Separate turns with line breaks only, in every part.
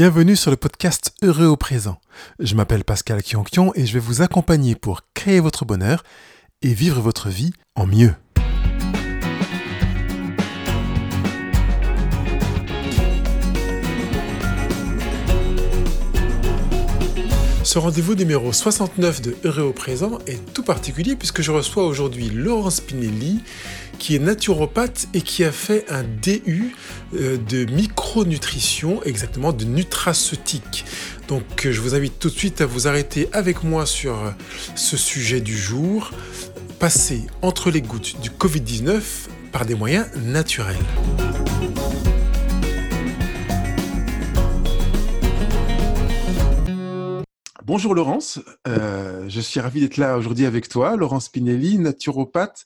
Bienvenue sur le podcast Heureux au présent. Je m'appelle Pascal Kionkion et je vais vous accompagner pour créer votre bonheur et vivre votre vie en mieux. Ce rendez-vous numéro 69 de Heureux présent est tout particulier puisque je reçois aujourd'hui Laurence Pinelli qui est naturopathe et qui a fait un DU euh, de micronutrition, exactement de nutraceutique. Donc je vous invite tout de suite à vous arrêter avec moi sur euh, ce sujet du jour, passer entre les gouttes du Covid-19 par des moyens naturels. Bonjour Laurence, euh, je suis ravi d'être là aujourd'hui avec toi. Laurence Pinelli, naturopathe.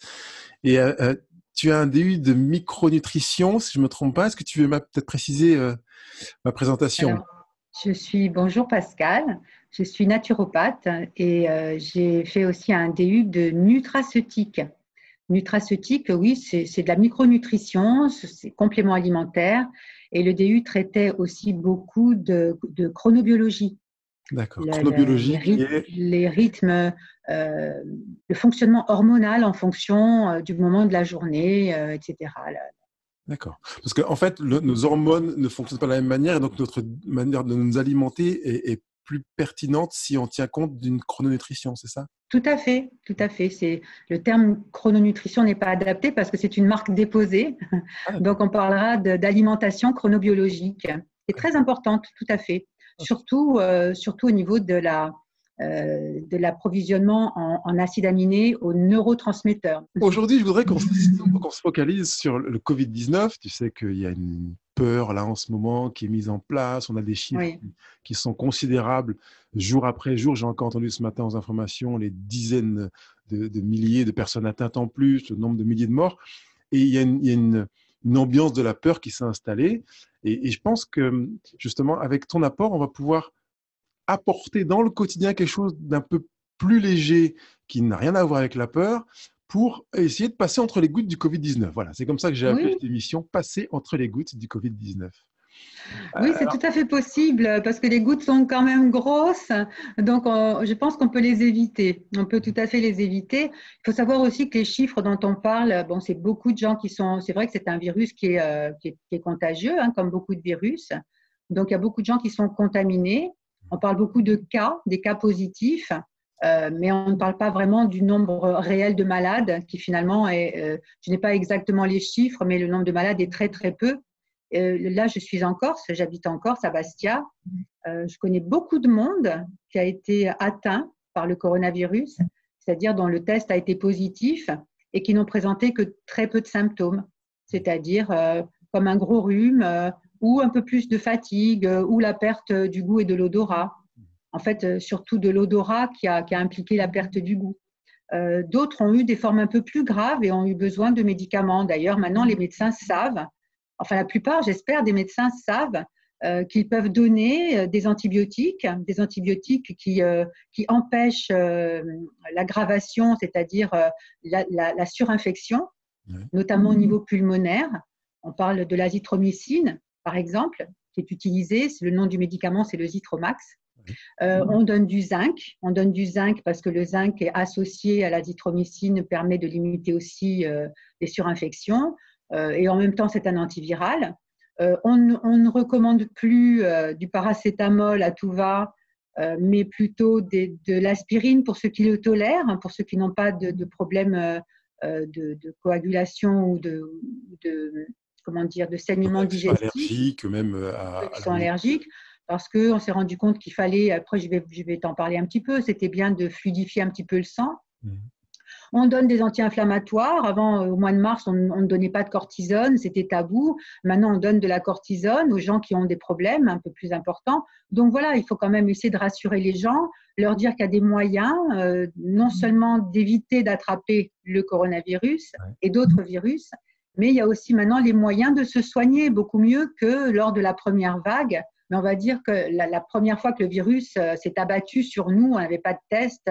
Et euh, euh, tu as un DU de micronutrition, si je ne me trompe pas. Est-ce que tu veux peut-être préciser ma présentation?
Je suis, bonjour Pascal, je suis naturopathe et j'ai fait aussi un DU de nutraceutique. Nutraceutique, oui, c'est de la micronutrition, c'est complément alimentaire. Et le DU traitait aussi beaucoup de chronobiologie.
D'accord. Chronobiologie.
Les, rythmes, euh, le fonctionnement hormonal en fonction euh, du moment de la journée, euh, etc.
D'accord. Parce qu'en en fait, nos hormones ne fonctionnent pas de la même manière et donc notre manière de nous alimenter est, plus pertinente si on tient compte d'une chrononutrition, c'est ça?
Tout à fait, tout à fait. C'est le terme chrononutrition n'est pas adapté parce que c'est une marque déposée. Ah, donc on parlera d'alimentation chronobiologique. C'est très importante, tout à fait surtout, euh, surtout au niveau de la, euh, de l'approvisionnement en, en, acides aminés aux neurotransmetteurs.
Aujourd'hui, je voudrais qu'on se focalise sur le Covid-19. Tu sais qu'il y a une peur là en ce moment qui est mise en place. On a des chiffres qui sont considérables jour après jour. J'ai encore entendu ce matin aux informations les dizaines de, milliers de personnes atteintes en plus, le nombre de milliers de morts. Et il y a une une ambiance de la peur qui s'est installée. Et, je pense que justement, avec ton apport, on va pouvoir apporter dans le quotidien quelque chose d'un peu plus léger qui n'a rien à voir avec la peur pour essayer de passer entre les gouttes du Covid-19. Voilà, c'est comme ça que j'ai appelé cette émission, Passer entre les gouttes du Covid-19.
Oui, c'est tout à fait possible parce que les gouttes sont quand même grosses. Donc, je pense qu'on peut les éviter. On peut tout à fait les éviter. Il faut savoir aussi que les chiffres dont on parle, bon, c'est beaucoup de gens qui sont. C'est vrai que c'est un virus qui est, euh, qui est, contagieux, hein, comme beaucoup de virus. Donc, il y a beaucoup de gens qui sont contaminés. On parle beaucoup de cas, des cas positifs. Euh, mais on ne parle pas vraiment du nombre réel de malades, qui finalement est, euh, je n'ai pas exactement les chiffres, mais le nombre de malades est très très peu. Euh, là, je suis en Corse, j'habite en Corse, à Bastia. Euh, je connais beaucoup de monde qui a été atteint par le coronavirus, c'est-à-dire dont le test a été positif et qui n'ont présenté que très peu de symptômes, c'est-à-dire euh, comme un gros rhume ou un peu plus de fatigue ou la perte du goût et de l'odorat. En fait, surtout de l'odorat qui a, qui a, impliqué la perte du goût. D'autres ont eu des formes un peu plus graves et ont eu besoin de médicaments. D'ailleurs, maintenant, les médecins savent enfin la plupart, j'espère, des médecins savent euh, qu'ils peuvent donner euh, des antibiotiques, des antibiotiques qui, euh, qui empêchent l'aggravation, c'est-à-dire la, surinfection, notamment au niveau pulmonaire. On parle de l'azithromycine, par exemple, qui est utilisée. Le nom du médicament, c'est le Zitromax. on donne du zinc. On donne du zinc parce que le zinc est associé à l'azithromycine, permet de limiter aussi les surinfections. Euh, et en même temps c'est un antiviral. Euh, on, ne recommande plus euh, du paracétamol à tout va, mais plutôt de l'aspirine pour ceux qui le tolèrent, hein, pour ceux qui n'ont pas de, de problème de, coagulation ou de, comment dire, de saignement digestif.
Allergiques, même
à, qui sont allergiques parce qu'on s'est rendu compte qu'il fallait, après je vais, je vais t'en parler un petit peu, c'était bien de fluidifier un petit peu le sang. Mmh. On donne des anti-inflammatoires. Avant, euh, au mois de mars, on, ne donnait pas de cortisone, c'était tabou. Maintenant, on donne de la cortisone aux gens qui ont des problèmes un peu plus importants. Donc voilà, il faut quand même essayer de rassurer les gens, leur dire qu'il y a des moyens, euh, non seulement d'éviter d'attraper le coronavirus et d'autres virus, mais il y a aussi maintenant les moyens de se soigner beaucoup mieux que lors de la première vague. Mais on va dire que la, première fois que le virus euh, s'est abattu sur nous, on n'avait pas de test,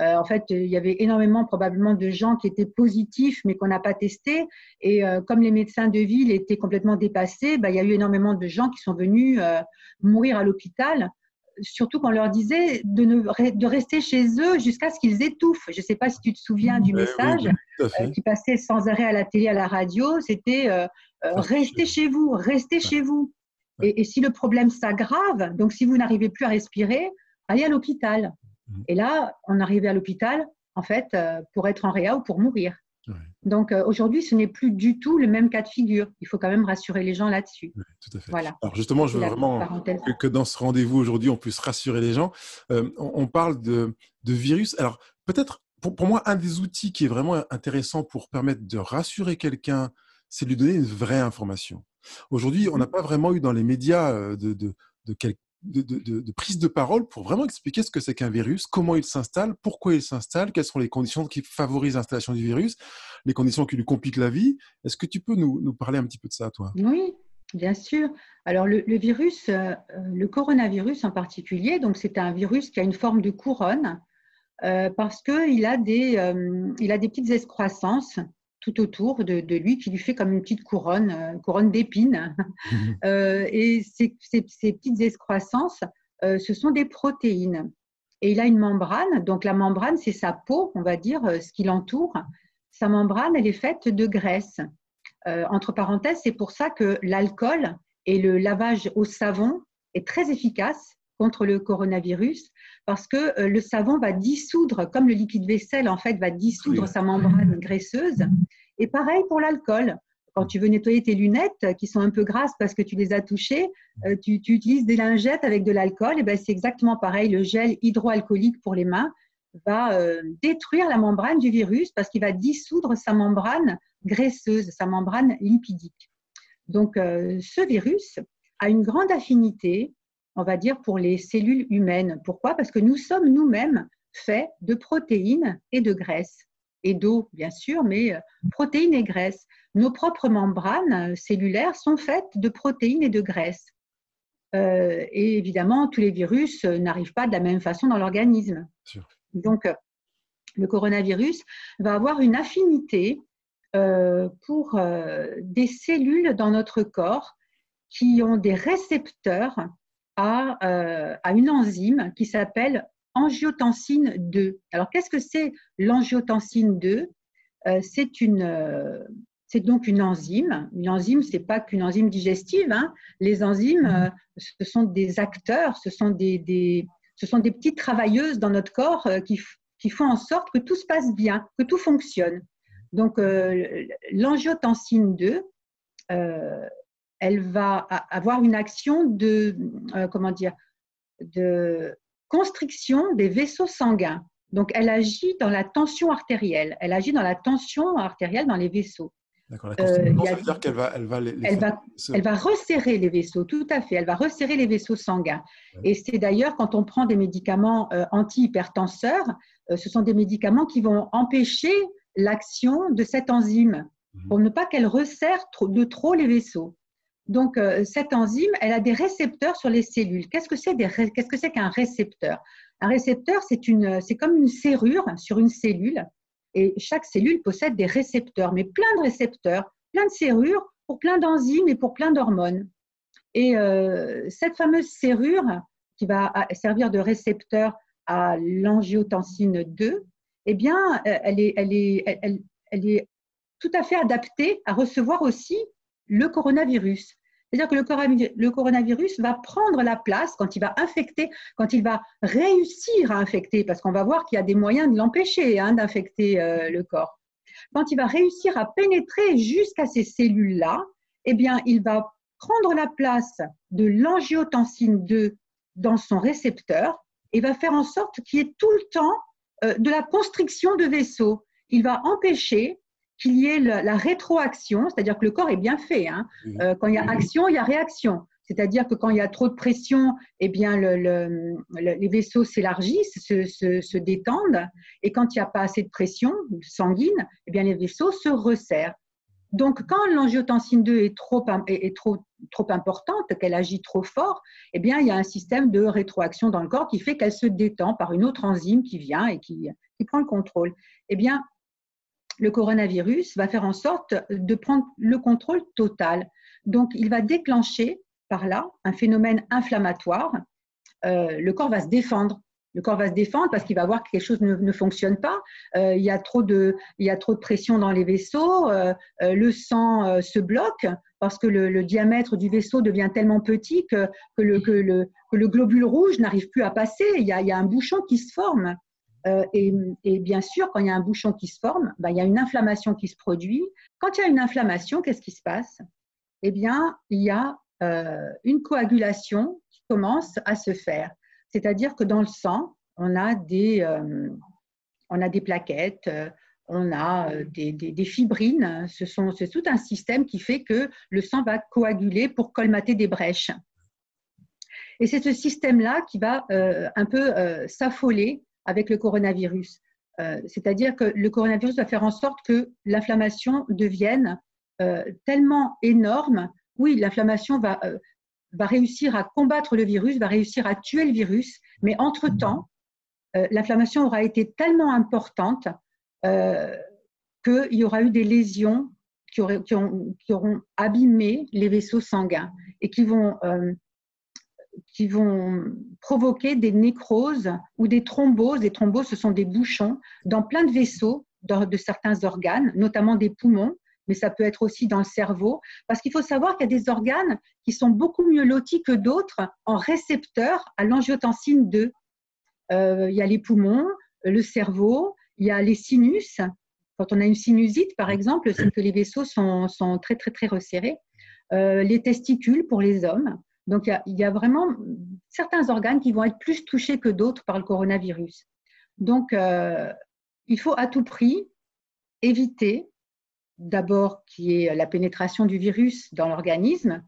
en fait, il y avait énormément probablement de gens qui étaient positifs mais qu'on n'a pas testé. Et comme les médecins de ville étaient complètement dépassés, bah, il y a eu énormément de gens qui sont venus mourir à l'hôpital surtout qu'on leur disait de, ne, de rester chez eux jusqu'à ce qu'ils étouffent. Je ne sais pas si tu te souviens du message qui passait sans arrêt à la télé, à la radio. C'était restez chez vous, restez chez vous. Et, si le problème s'aggrave, donc si vous n'arrivez plus à respirer, allez à l'hôpital. Mmh. Et là, on arrivait à l'hôpital, en fait, euh, pour être en réa ou pour mourir. Donc euh, aujourd'hui, ce n'est plus du tout le même cas de figure. Il faut quand même rassurer les gens là-dessus.
tout à fait. Voilà. Alors justement, je veux vraiment que, dans ce rendez-vous aujourd'hui, on puisse rassurer les gens. Euh, on, parle de, de, virus. Alors peut-être, pour, pour, moi, un des outils qui est vraiment intéressant pour permettre de rassurer quelqu'un, c'est de lui donner une vraie information. Aujourd'hui, on n'a mmh. pas vraiment eu dans les médias de, de, de, prise de parole pour vraiment expliquer ce que c'est qu'un virus, comment il s'installe, pourquoi il s'installe, quelles sont les conditions qui favorisent l'installation du virus, les conditions qui lui compliquent la vie. Est-ce que tu peux nous, parler un petit peu de ça, toi?
Oui, bien sûr. Alors, le, virus, le coronavirus en particulier, donc c'est un virus qui a une forme de couronne parce qu'il a, des, il a des petites excroissances tout autour de, lui qui lui fait comme une petite couronne, euh, couronne d'épines. Euh, et ces, petites excroissances, euh, ce sont des protéines. Et il a une membrane, donc la membrane, c'est sa peau, on va dire, ce qui l'entoure. Sa membrane, elle est faite de graisse. entre parenthèses, c'est pour ça que l'alcool et le lavage au savon est très efficace contre le coronavirus parce que euh, le savon va dissoudre, comme le liquide vaisselle en fait va dissoudre sa membrane graisseuse. Et pareil pour l'alcool. Quand tu veux nettoyer tes lunettes euh, qui sont un peu grasses parce que tu les as touchées, euh, tu, utilises des lingettes avec de l'alcool. Et ben c'est exactement pareil. Le gel hydroalcoolique pour les mains va détruire la membrane du virus parce qu'il va dissoudre sa membrane graisseuse, sa membrane lipidique. Donc ce virus a une grande affinité on va dire, pour les cellules humaines. Pourquoi? Parce que nous sommes nous-mêmes faits de protéines et de graisses, et d'eau, bien sûr, mais euh, protéines et graisses. Nos propres membranes euh, cellulaires sont faites de protéines et de graisses. Euh, et évidemment, tous les virus n'arrivent pas de la même façon dans l'organisme. Donc, le coronavirus va avoir une affinité pour des cellules dans notre corps qui ont des récepteurs euh, à, une enzyme qui s'appelle angiotensine 2. Alors, qu'est-ce que c'est l'angiotensine 2 euh, C'est une, euh, c'est donc une enzyme. Une enzyme, c'est pas qu'une enzyme digestive. Hein. Les enzymes, ce sont des acteurs, ce sont des, ce sont des petites travailleuses dans notre corps qui, qui, font en sorte que tout se passe bien, que tout fonctionne. Donc, l'angiotensine 2, elle va avoir une action de, euh, comment dire, de constriction des vaisseaux sanguins. Donc, elle agit dans la tension artérielle. Elle agit dans la tension artérielle dans les vaisseaux.
D'accord. La euh, ça veut dire qu'elle va, elle va,
elle, va, elle va resserrer les vaisseaux, tout à fait. Elle va resserrer les vaisseaux sanguins. Et c'est d'ailleurs quand on prend des médicaments euh, antihypertenseurs, ce sont des médicaments qui vont empêcher l'action de cette enzyme mhm. pour ne pas qu'elle resserre de trop les vaisseaux. Donc, euh, cette enzyme, elle a des récepteurs sur les cellules. Qu'est-ce que c'est qu'un récepteur? Un récepteur, c'est comme une serrure sur une cellule, et chaque cellule possède des récepteurs, mais plein de récepteurs, plein de serrures pour plein d'enzymes et pour plein d'hormones. Et euh, cette fameuse serrure qui va servir de récepteur à l'angiotensine 2, eh bien, euh, elle est, elle est, elle est tout à fait adaptée à recevoir aussi le coronavirus. C'est-à-dire que le coronavirus va prendre la place quand il va infecter, quand il va réussir à infecter, parce qu'on va voir qu'il y a des moyens de l'empêcher hein, d'infecter euh, le corps. Quand il va réussir à pénétrer jusqu'à ces cellules-là, eh bien, il va prendre la place de l'angiotensine 2 dans son récepteur et va faire en sorte qu'il y ait tout le temps euh, de la constriction de vaisseaux. Il va empêcher qu'il y ait la, rétroaction, c'est-à-dire que le corps est bien fait. Hein. Euh, quand il y a action, il y a réaction. C'est-à-dire que quand il y a trop de pression, eh bien, les vaisseaux s'élargissent, se, détendent. Et quand il n'y a pas assez de pression sanguine, eh bien, les vaisseaux se resserrent. Donc, quand l'angiotensine 2 est trop, est, trop trop importante, qu'elle agit trop fort, eh bien, il y a un système de rétroaction dans le corps qui fait qu'elle se détend par une autre enzyme qui vient et qui, qui prend le contrôle. Eh bien, le coronavirus va faire en sorte de prendre le contrôle total. Donc, il va déclencher par là un phénomène inflammatoire. Euh, le corps va se défendre. Le corps va se défendre parce qu'il va voir que quelque chose ne, fonctionne pas. Euh, il, y a trop de, pression dans les vaisseaux. Euh, le sang se bloque parce que le, diamètre du vaisseau devient tellement petit que, le, globule rouge n'arrive plus à passer. Il y, a, un bouchon qui se forme. Et, et, bien sûr, quand il y a un bouchon qui se forme, ben, il y a une inflammation qui se produit. Quand il y a une inflammation, qu'est-ce qui se passe? Eh bien, il y a euh, une coagulation qui commence à se faire. C'est-à-dire que dans le sang, on a des, euh, plaquettes, euh, on a des, des, fibrines. Ce sont, c'est tout un système qui fait que le sang va coaguler pour colmater des brèches. Et c'est ce système-là qui va un peu s'affoler avec le coronavirus. C'est-à-dire que le coronavirus va faire en sorte que l'inflammation devienne tellement énorme oui, l'inflammation va, euh, va réussir à combattre le virus, va réussir à tuer le virus, mais entre-temps, euh, l'inflammation aura été tellement importante euh, qu'il y aura eu des lésions qui, qui, auront abîmé les vaisseaux sanguins et qui vont, qui vont provoquer des nécroses ou des thromboses. Les thromboses, ce sont des bouchons dans plein de vaisseaux de certains organes, notamment des poumons, mais ça peut être aussi dans le cerveau, parce qu'il faut savoir qu'il y a des organes qui sont beaucoup mieux lotis que d'autres en récepteurs à l'angiotensine 2. Euh, il y a les poumons, le cerveau, il y a les sinus. Quand on a une sinusite, par exemple, c'est que les vaisseaux sont, très, très, très resserrés. Euh, les testicules pour les hommes. Donc, il y, a, vraiment certains organes qui vont être plus touchés que d'autres par le coronavirus. Donc, euh, il faut à tout prix éviter d'abord qui est la pénétration du virus dans l'organisme,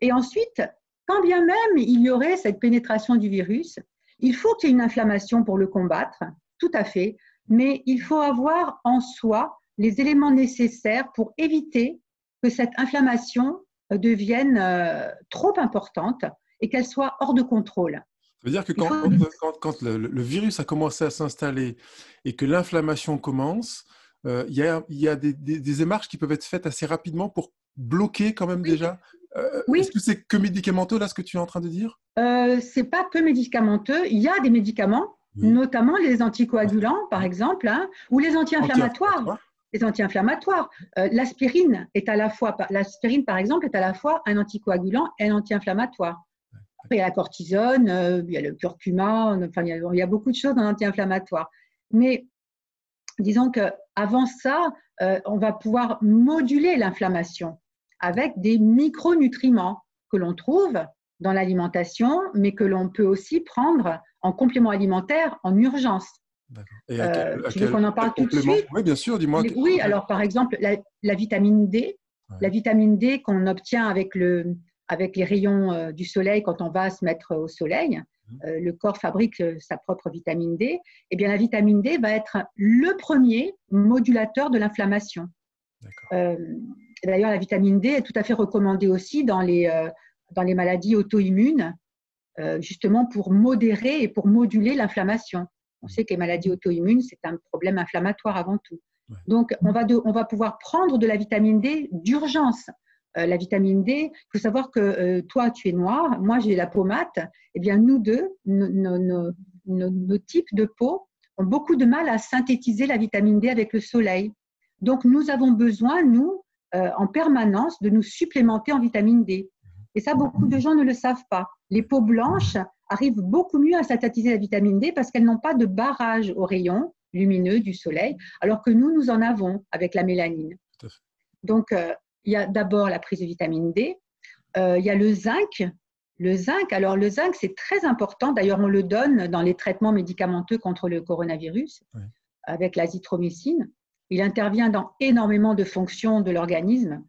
et ensuite, quand bien même il y aurait cette pénétration du virus, il faut qu'il y ait une inflammation pour le combattre, tout à fait, mais il faut avoir en soi les éléments nécessaires pour éviter que cette inflammation devienne euh, trop importante et qu'elle soit hors de contrôle.
Ça veut dire que quand, quand, le, virus a commencé à s'installer et que l'inflammation commence, euh, il y a, y a des, des, démarches qui peuvent être faites assez rapidement pour bloquer quand même déjà euh, oui. Est-ce que c'est que médicamenteux là ce que tu es en train de dire?
Euh, C'est pas que médicamenteux. Il y a des médicaments, notamment les anticoagulants par exemple, hein, ou les anti-inflammatoires. Les anti-inflammatoires. Euh, l'aspirine est à la fois, par exemple est à la fois un anticoagulant et un anti-inflammatoire. Après, il y a la cortisone, il y a le curcuma, enfin, il y a, beaucoup de choses en anti-inflammatoire. Mais disons qu'avant ça, euh, on va pouvoir moduler l'inflammation avec des micronutriments que l'on trouve dans l'alimentation, mais que l'on peut aussi prendre en complément alimentaire en urgence.
Euh, tu veux qu'on en parle tout de suite Oui, bien sûr, dis-moi.
Oui, alors par exemple, la, vitamine D, la vitamine D qu'on obtient avec, le, avec les rayons euh, du soleil quand on va se mettre au soleil, euh, le corps fabrique euh, sa propre vitamine D, et eh bien la vitamine D va être le premier modulateur de l'inflammation. Euh, d'ailleurs, la vitamine D est tout à fait recommandée aussi dans les, dans les maladies auto-immunes, justement pour modérer et pour moduler l'inflammation. On sait que les maladies auto-immunes, c'est un problème inflammatoire avant tout. Donc, on va, on va pouvoir prendre de la vitamine D d'urgence. Euh, la vitamine D. Il faut savoir que euh, toi, tu es noir, moi, j'ai la peau mate. Eh bien, nous deux, nos, types de peau ont beaucoup de mal à synthétiser la vitamine D avec le soleil. Donc, nous avons besoin, nous, euh, en permanence, de nous supplémenter en vitamine D. Et ça, beaucoup de gens ne le savent pas. Les peaux blanches arrivent beaucoup mieux à synthétiser la vitamine D parce qu'elles n'ont pas de barrage aux rayons lumineux du soleil, alors que nous, nous en avons avec la mélanine. Donc, il y a d'abord la prise de vitamine D, euh, il y a le zinc. Le zinc, alors le zinc, c'est très important. D'ailleurs, on le donne dans les traitements médicamenteux contre le coronavirus avec l'azithromycine. Il intervient dans énormément de fonctions de l'organisme,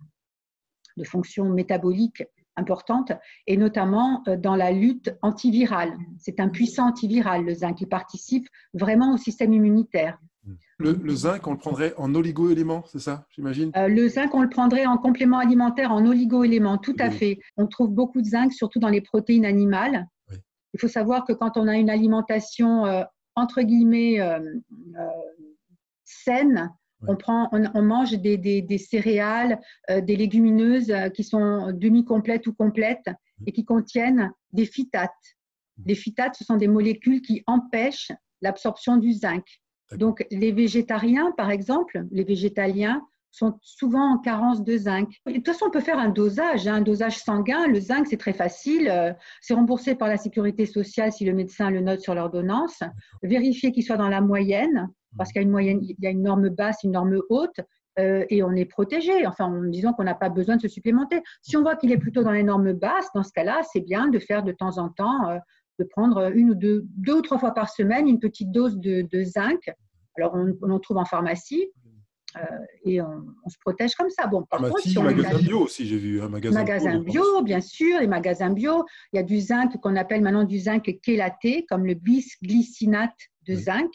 de fonctions métaboliques importantes, et notamment euh, dans la lutte antivirale. C'est un puissant antiviral, le zinc, qui participe vraiment au système immunitaire.
Le, zinc, on le prendrait en oligo-éléments, c'est ça, j'imagine?
Euh, Le zinc, on le prendrait en complément alimentaire, en oligo-éléments, tout à fait. On trouve beaucoup de zinc, surtout dans les protéines animales. Il faut savoir que quand on a une alimentation, euh, entre guillemets, euh, saine, on, prend, on, mange des, céréales, des légumineuses qui sont demi-complètes ou complètes et qui contiennent des phytates. Les phytates, ce sont des molécules qui empêchent l'absorption du zinc. Donc, les végétariens, par exemple, les végétaliens, sont souvent en carence de zinc. De toute façon, on peut faire un dosage, hein, un dosage sanguin. Le zinc, c'est très facile. Euh, c'est remboursé par la sécurité sociale si le médecin le note sur l'ordonnance. Vérifier qu'il soit dans la moyenne, parce qu'il y a une moyenne, il y a une norme basse, une norme haute. Euh, et on est protégé, enfin en disant qu'on n'a pas besoin de se supplémenter. Si on voit qu'il est plutôt dans les normes basses, dans ce cas-là, c'est bien de faire de temps en temps euh, de prendre une ou deux, deux ou trois fois par semaine une petite dose de, zinc. Alors, on, en trouve en pharmacie. Euh, et on, se protège comme ça.
Bon, par contre, si magasin bio aussi, j'ai vu un magasin,
magasin bio. bien sûr, les magasins bio. Il y a du zinc qu'on appelle maintenant du zinc chélaté, comme le bisglycinate de zinc,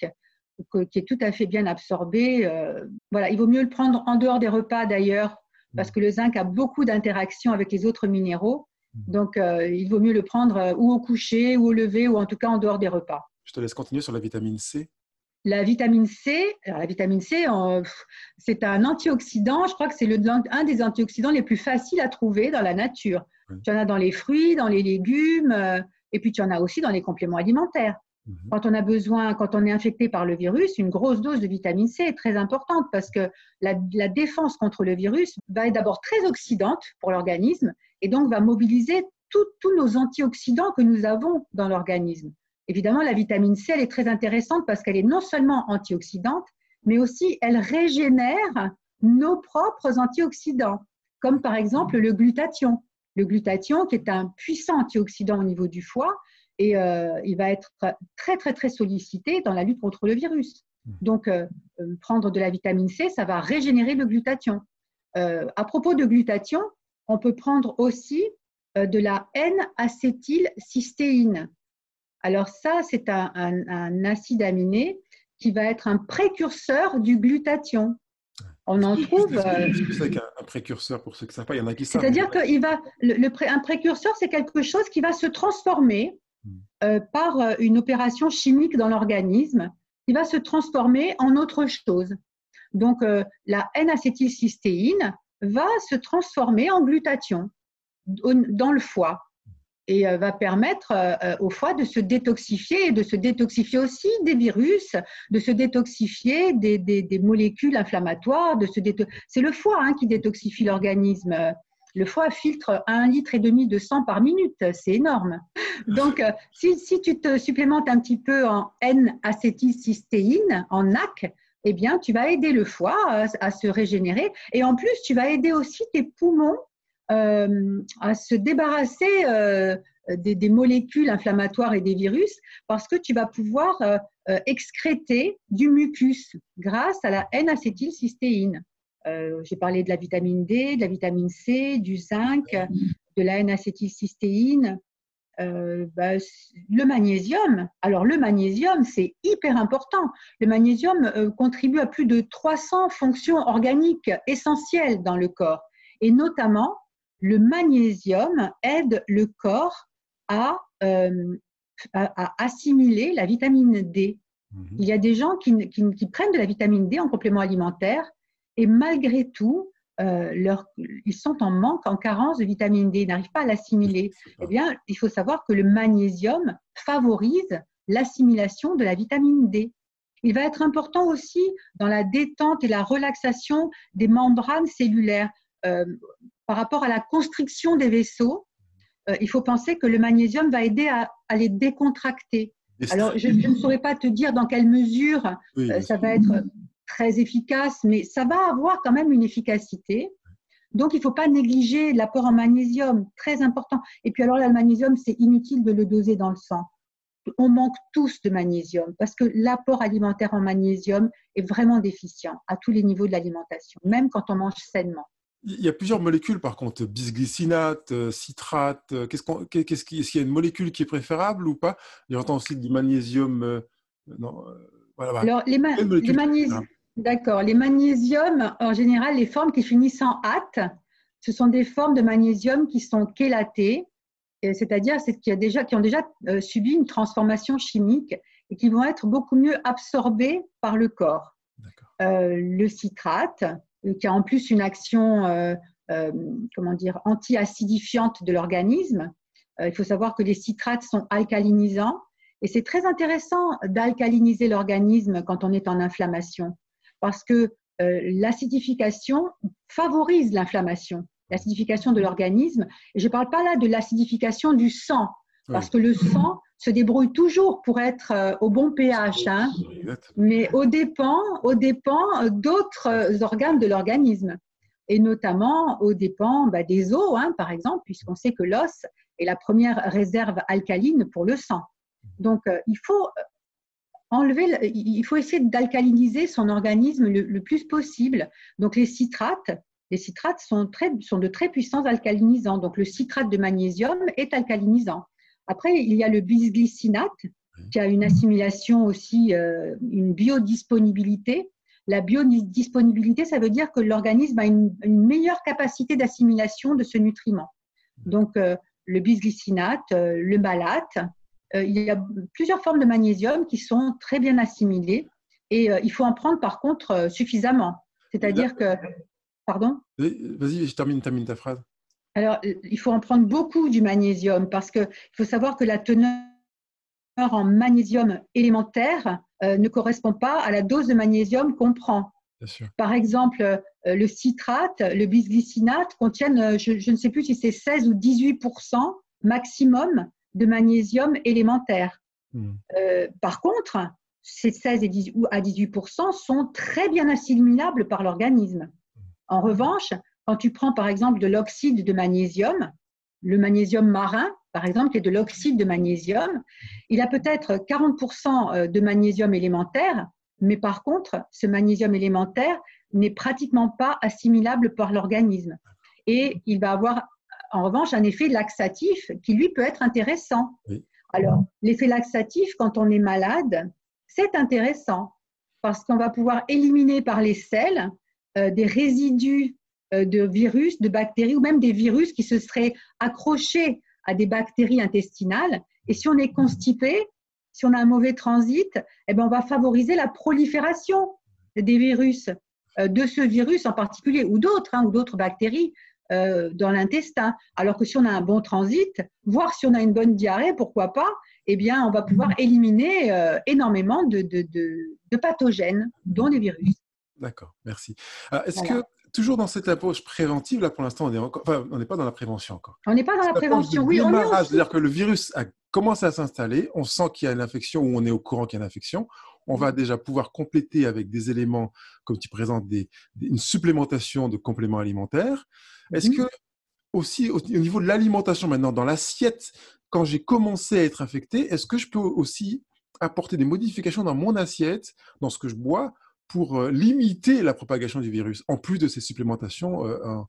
qui est tout à fait bien absorbé. Euh, voilà, il vaut mieux le prendre en dehors des repas d'ailleurs, parce que le zinc a beaucoup d'interactions avec les autres minéraux. Mhm. Donc, euh, il vaut mieux le prendre euh, ou au coucher, ou au lever, ou en tout cas en dehors des repas.
Je te laisse continuer sur la vitamine C.
La vitamine C, la vitamine C, c'est un antioxydant. Je crois que c'est un des antioxydants les plus faciles à trouver dans la nature. Tu en as dans les fruits, dans les légumes, et puis tu en as aussi dans les compléments alimentaires. Mhm. Quand on a besoin, quand on est infecté par le virus, une grosse dose de vitamine C est très importante parce que la, la défense contre le virus va être d'abord très oxydante pour l'organisme et donc va mobiliser tous nos antioxydants que nous avons dans l'organisme. Évidemment, la vitamine C, elle est très intéressante parce qu'elle est non seulement antioxydante, mais aussi elle régénère nos propres antioxydants, comme par exemple le glutathion. Le glutathion, qui est un puissant antioxydant au niveau du foie, et euh, il va être très, très, très sollicité dans la lutte contre le virus. Donc, euh, euh, prendre de la vitamine C, ça va régénérer le glutathion. à propos de glutathion, on peut prendre aussi de la N-acétylcystéine. Alors ça, c'est un, acide aminé qui va être un précurseur du glutathion. On en trouve.
Qu'est-ce que c'est qu'un précurseur pour ceux qui ne savent pas Il y en a qui savent.
C'est-à-dire qu'un précurseur, c'est quelque chose qui va se transformer. Euh, par euh, une opération chimique dans l'organisme, qui va se transformer en autre chose. Donc, la N-acétylcystéine, va se transformer en glutathion dans le foie et euh, va permettre euh, euh, au foie de se détoxifier de se détoxifier aussi des virus, de se détoxifier des, molécules inflammatoires. C'est le foie hein, qui détoxifie l'organisme. Le foie filtre un litre et demi de sang par minute, c'est énorme. Donc, si, si, tu te supplémentes un petit peu en N-acétylcystéine, en NAC, eh bien, tu vas aider le foie à, se régénérer et en plus, tu vas aider aussi tes poumons euh, à se débarrasser euh, des, molécules inflammatoires et des virus parce que tu vas pouvoir euh, excréter du mucus grâce à la N-acétylcystéine. J'ai parlé de la vitamine D, de la vitamine C, du zinc, de la N-acétylcystéine. Euh, bah, le magnésium. Alors le magnésium, c'est hyper important. Le magnésium euh, contribue à plus de 300 fonctions organiques essentielles dans le corps. Et notamment, le magnésium aide le corps à, euh, assimiler la vitamine D. Mhm. Il y a des gens qui, qui prennent de la vitamine D en complément alimentaire et malgré tout, euh, ils sont en manque, en carence de vitamine D, ils n'arrivent pas à l'assimiler. Eh bien, il faut savoir que le magnésium favorise l'assimilation de la vitamine D. Il va être important aussi dans la détente et la relaxation des membranes cellulaires. Euh, par rapport à la constriction des vaisseaux, euh, il faut penser que le magnésium va aider à, les décontracter. Alors, je, ne saurais pas te dire dans quelle mesure ça va être très efficace, mais ça va avoir quand même une efficacité. Donc, il ne faut pas négliger l'apport en magnésium, très important. Et puis alors, le magnésium, c'est inutile de le doser dans le sang. On manque tous de magnésium parce que l'apport alimentaire en magnésium est vraiment déficient à tous les niveaux de l'alimentation, même quand on mange sainement.
Il y a plusieurs molécules, par contre, bisglycinate, euh, citrate. Euh, qu'est-ce qu'est-ce qu'il y a une molécule qui est préférable ou pas? J'entends aussi du magnésium. Euh, non,
Alors, les, magnésiums, d'accord. Les magnésiums, en général, les formes qui finissent en hâte, ce sont des formes de magnésium qui sont chélatées, c'est-à-dire qui, qui ont déjà euh, subi une transformation chimique et qui vont être beaucoup mieux absorbées par le corps. Euh, le citrate, euh, qui a en plus une action comment dire, anti-acidifiante de l'organisme. il faut savoir que les citrates sont alcalinisants et c'est très intéressant d'alcaliniser l'organisme quand on est en inflammation parce que l'acidification favorise l'inflammation l'acidification de l'organisme. Et je ne parle pas là de l'acidification du sang, parce que le sang se débrouille toujours pour être euh, au bon pH, hein, mais au dépend, au dépend d'autres organes de l'organisme, et notamment au dépend bah, des os, hein, par exemple, puisqu'on sait que l'os est la première réserve alcaline pour le sang. Donc, euh, il faut enlever, il faut essayer d'alcaliniser son organisme le, le, plus possible. Donc, les citrates, les citrates sont, très, sont de très puissants alcalinisants. Donc, le citrate de magnésium est alcalinisant. Après, il y a le bisglycinate qui a une assimilation aussi, euh, une biodisponibilité. La biodisponibilité, ça veut dire que l'organisme a une, meilleure capacité d'assimilation de ce nutriment. Donc, euh, le bisglycinate, euh, le malate, il y a plusieurs formes de magnésium qui sont très bien assimilées et il faut en prendre par contre suffisamment. C'est-à-dire que Pardon?
Vas-y, je termine, termine ta phrase.
Alors, il faut en prendre beaucoup du magnésium parce qu'il faut savoir que la teneur en magnésium élémentaire euh, ne correspond pas à la dose de magnésium qu'on prend. Par exemple, euh, le citrate, le bisglycinate contiennent, euh, je, ne sais plus si c'est 16 ou 18 maximum de magnésium élémentaire. Hmm. par contre, ces 16 à 18% sont très bien assimilables par l'organisme. En revanche, quand tu prends par exemple de l'oxyde de magnésium, le magnésium marin, par exemple, qui est de l'oxyde de magnésium, il a peut-être 40% euh, de magnésium élémentaire, mais par contre, ce magnésium élémentaire n'est pratiquement pas assimilable par l'organisme. Et il va avoir en revanche un effet laxatif qui lui peut être intéressant. Alors, l'effet laxatif, quand on est malade, c'est intéressant parce qu'on va pouvoir éliminer par les selles euh, des résidus euh, de virus, de bactéries ou même des virus qui se seraient accrochés à des bactéries intestinales. Et si on est constipé, si on a un mauvais transit, eh ben on va favoriser la prolifération des virus, euh, de ce virus en particulier, ou d'autres, hein, ou d'autres bactéries dans l'intestin. Alors que si on a un bon transit, voire si on a une bonne diarrhée, pourquoi pas, eh bien, on va pouvoir éliminer énormément de, de pathogènes, dont les virus.
D'accord, merci. Est-ce que toujours dans cette approche préventive, là pour l'instant, on n'est pas dans la prévention encore.
On n'est pas dans la prévention, oui.
On est C'est-à-dire que le virus a commencé à s'installer, on sent qu'il y a une infection ou on est au courant qu'il y a une infection. On va déjà pouvoir compléter avec des éléments, comme tu présentes, des, une supplémentation de compléments alimentaires. Est-ce mhm. que aussi au, niveau de l'alimentation maintenant, dans l'assiette, quand j'ai commencé à être infecté, est-ce que je peux aussi apporter des modifications dans mon assiette, dans ce que je bois, pour euh, limiter la propagation du virus, en plus de ces supplémentations euh,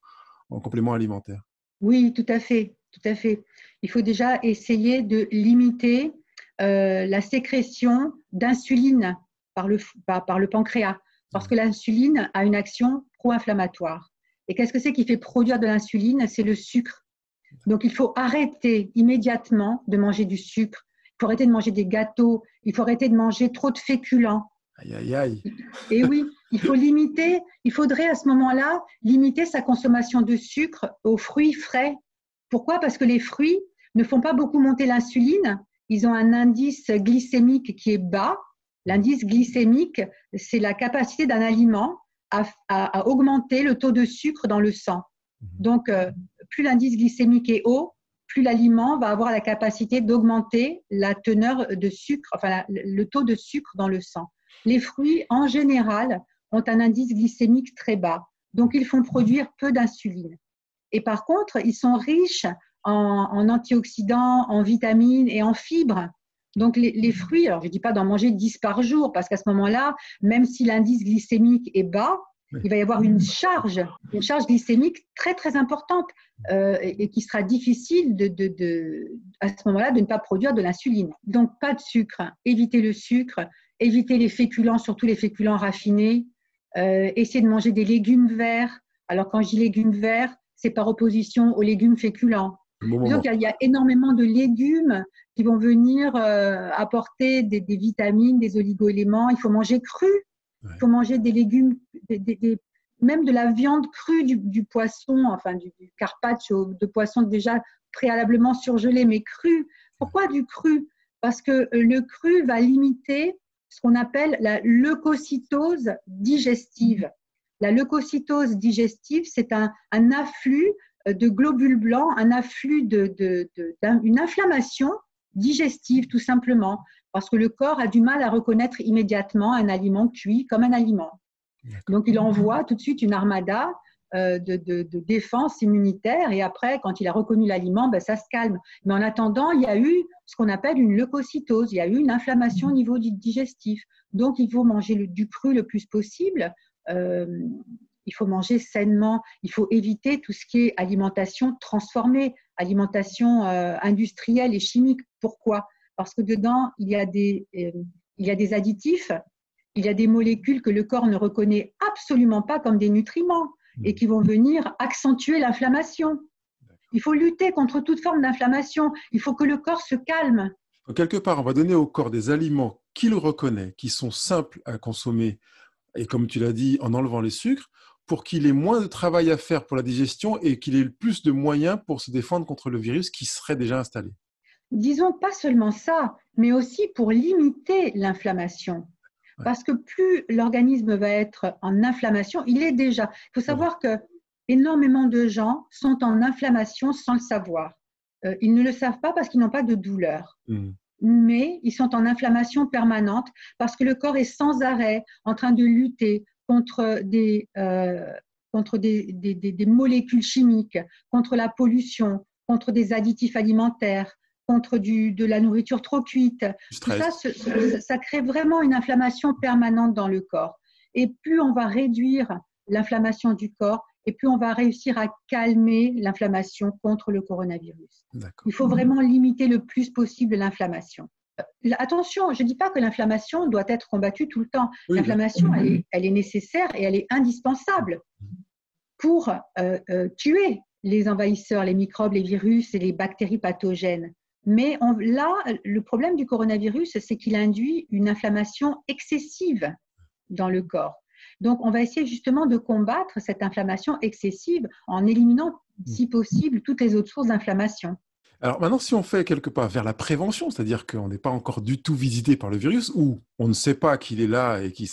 en, complément alimentaire
Oui, tout à fait, tout à fait. Il faut déjà essayer de limiter euh, la sécrétion d'insuline par le, par, le pancréas, parce que l'insuline a une action pro-inflammatoire. Et qu'est-ce que c'est qui fait produire de l'insuline? C'est le sucre. Donc il faut arrêter immédiatement de manger du sucre, il faut arrêter de manger des gâteaux, il faut arrêter de manger trop de féculents,
Aïe, aïe, aïe.
Et oui, il faut limiter, il faudrait à ce moment-là limiter sa consommation de sucre aux fruits frais. Pourquoi? Parce que les fruits ne font pas beaucoup monter l'insuline. Ils ont un indice glycémique qui est bas. L'indice glycémique, c'est la capacité d'un aliment à, augmenter le taux de sucre dans le sang. Mhm. Donc, euh, plus l'indice glycémique est haut, plus l'aliment va avoir la capacité d'augmenter la teneur de sucre, enfin le taux de sucre dans le sang. Les fruits, en général, ont un indice glycémique très bas, donc ils font produire peu d'insuline. Et par contre, ils sont riches en, antioxydants, en vitamines et en fibres. Donc les, fruits, alors je ne dis pas d'en manger 10 par jour, parce qu'à ce moment-là, même si l'indice glycémique est bas, il va y avoir une charge, une charge glycémique très très importante euh, et, qui sera difficile de, à ce moment-là de ne pas produire de l'insuline. Donc pas de sucre, éviter le sucre, éviter les féculents, surtout les féculents raffinés, euh, essayer de manger des légumes verts. Alors quand je dis légumes verts, c'est par opposition aux légumes féculents. Donc il y, a énormément de légumes qui vont venir euh, apporter des, vitamines, des oligoéléments. Il faut manger cru. Il faut manger des légumes, même de la viande crue du, poisson, enfin du, du, carpaccio, de poisson déjà préalablement surgelé, mais cru. Pourquoi du cru? Parce que euh, le cru va limiter ce qu'on appelle la leucocytose digestive. La leucocytose digestive, c'est un, afflux euh, de globules blancs, un afflux d'une de, inflammation digestive tout simplement, parce que le corps a du mal à reconnaître immédiatement un aliment cuit comme un aliment. Donc il envoie tout de suite une armada euh, de, défense immunitaire et après, quand il a reconnu l'aliment, ben, ça se calme. Mais en attendant, il y a eu ce qu'on appelle une leucocytose, il y a eu une inflammation au niveau du digestif. Donc il faut manger du cru le plus possible. Euh, il faut manger sainement, il faut éviter tout ce qui est alimentation transformée, alimentation euh, industrielle et chimique. Pourquoi? Parce que dedans, il y, a des, il y a des additifs, il y a des molécules que le corps ne reconnaît absolument pas comme des nutriments et qui vont venir accentuer l'inflammation. Il faut lutter contre toute forme d'inflammation. Il faut que le corps se calme.
Quelque part, on va donner au corps des aliments qu'il reconnaît, qui sont simples à consommer, et comme tu l'as dit, en enlevant les sucres, pour qu'il ait moins de travail à faire pour la digestion et qu'il ait le plus de moyens pour se défendre contre le virus qui serait déjà installé.
Disons pas seulement ça, mais aussi pour limiter l'inflammation. Parce que plus l'organisme va être en inflammation, il est déjà. Il faut savoir que énormément de gens sont en inflammation sans le savoir. Euh, ils ne le savent pas parce qu'ils n'ont pas de douleur. Mmh. Mais ils sont en inflammation permanente parce que le corps est sans arrêt en train de lutter contre des, euh, contre des, des, des, molécules chimiques, contre la pollution, contre des additifs alimentaires, contre du, de la nourriture trop cuite. Tout ça, ça crée vraiment une inflammation permanente dans le corps. Et plus on va réduire l'inflammation du corps, et plus on va réussir à calmer l'inflammation contre le coronavirus. Il faut vraiment limiter le plus possible l'inflammation. Euh, attention, je ne dis pas que l'inflammation doit être combattue tout le temps. l'inflammation, elle, elle, est nécessaire et elle est indispensable pour euh, euh, tuer les envahisseurs, les microbes, les virus et les bactéries pathogènes. Mais là, le problème du coronavirus, c'est qu'il induit une inflammation excessive dans le corps. Donc, on va essayer justement de combattre cette inflammation excessive en éliminant, si mm. possible, toutes les autres sources d'inflammation.
Alors maintenant, si on fait quelque part vers la prévention, c'est-à-dire qu'on n'est pas encore du tout visité par le virus, ou on ne sait pas qu'il est là et qu'il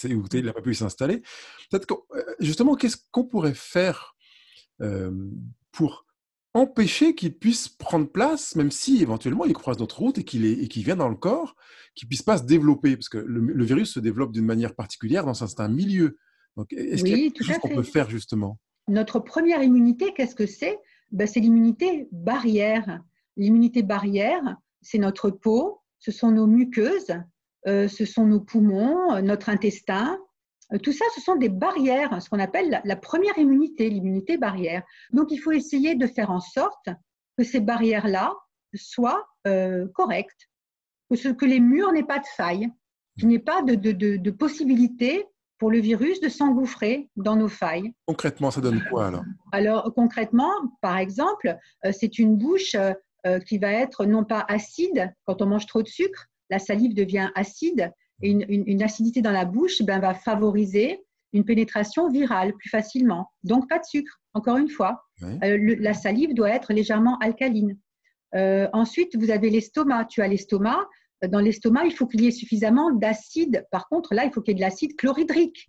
n'a pas pu s'installer, peut-être euh, justement, qu'est-ce qu'on pourrait faire euh, pour empêcher qu'il puisse prendre place, même si éventuellement il croise notre route et qu'il vient dans le corps, qu'il puisse pas se développer, parce que le, virus se développe d'une manière particulière dans un, milieu. Donc, est-ce qu'il y a quelque chose qu'on peut faire justement?
Notre première immunité, qu'est-ce que c'est? Ben, C'est l'immunité barrière. L'immunité barrière, c'est notre peau, ce sont nos muqueuses, euh, ce sont nos poumons, notre intestin, euh, tout ça, ce sont des barrières, ce qu'on appelle la, première immunité, l'immunité barrière. Donc, il faut essayer de faire en sorte que ces barrières-là soient euh, correctes, que, que, les murs n'aient pas de failles, qu'il n'y ait pas de, possibilité pour le virus de s'engouffrer dans nos failles.
Concrètement, ça donne quoi alors?
Alors, concrètement, par exemple, euh, c'est une bouche qui va être non pas acide quand on mange trop de sucre, la salive devient acide, une, acidité dans la bouche ben, va favoriser une pénétration virale plus facilement. Donc, pas de sucre, encore une fois. Euh, la salive doit être légèrement alcaline. Euh, ensuite, vous avez l'estomac. Tu as l'estomac. Dans l'estomac, il faut qu'il y ait suffisamment d'acide. Par contre, là, il faut qu'il y ait de l'acide chlorhydrique.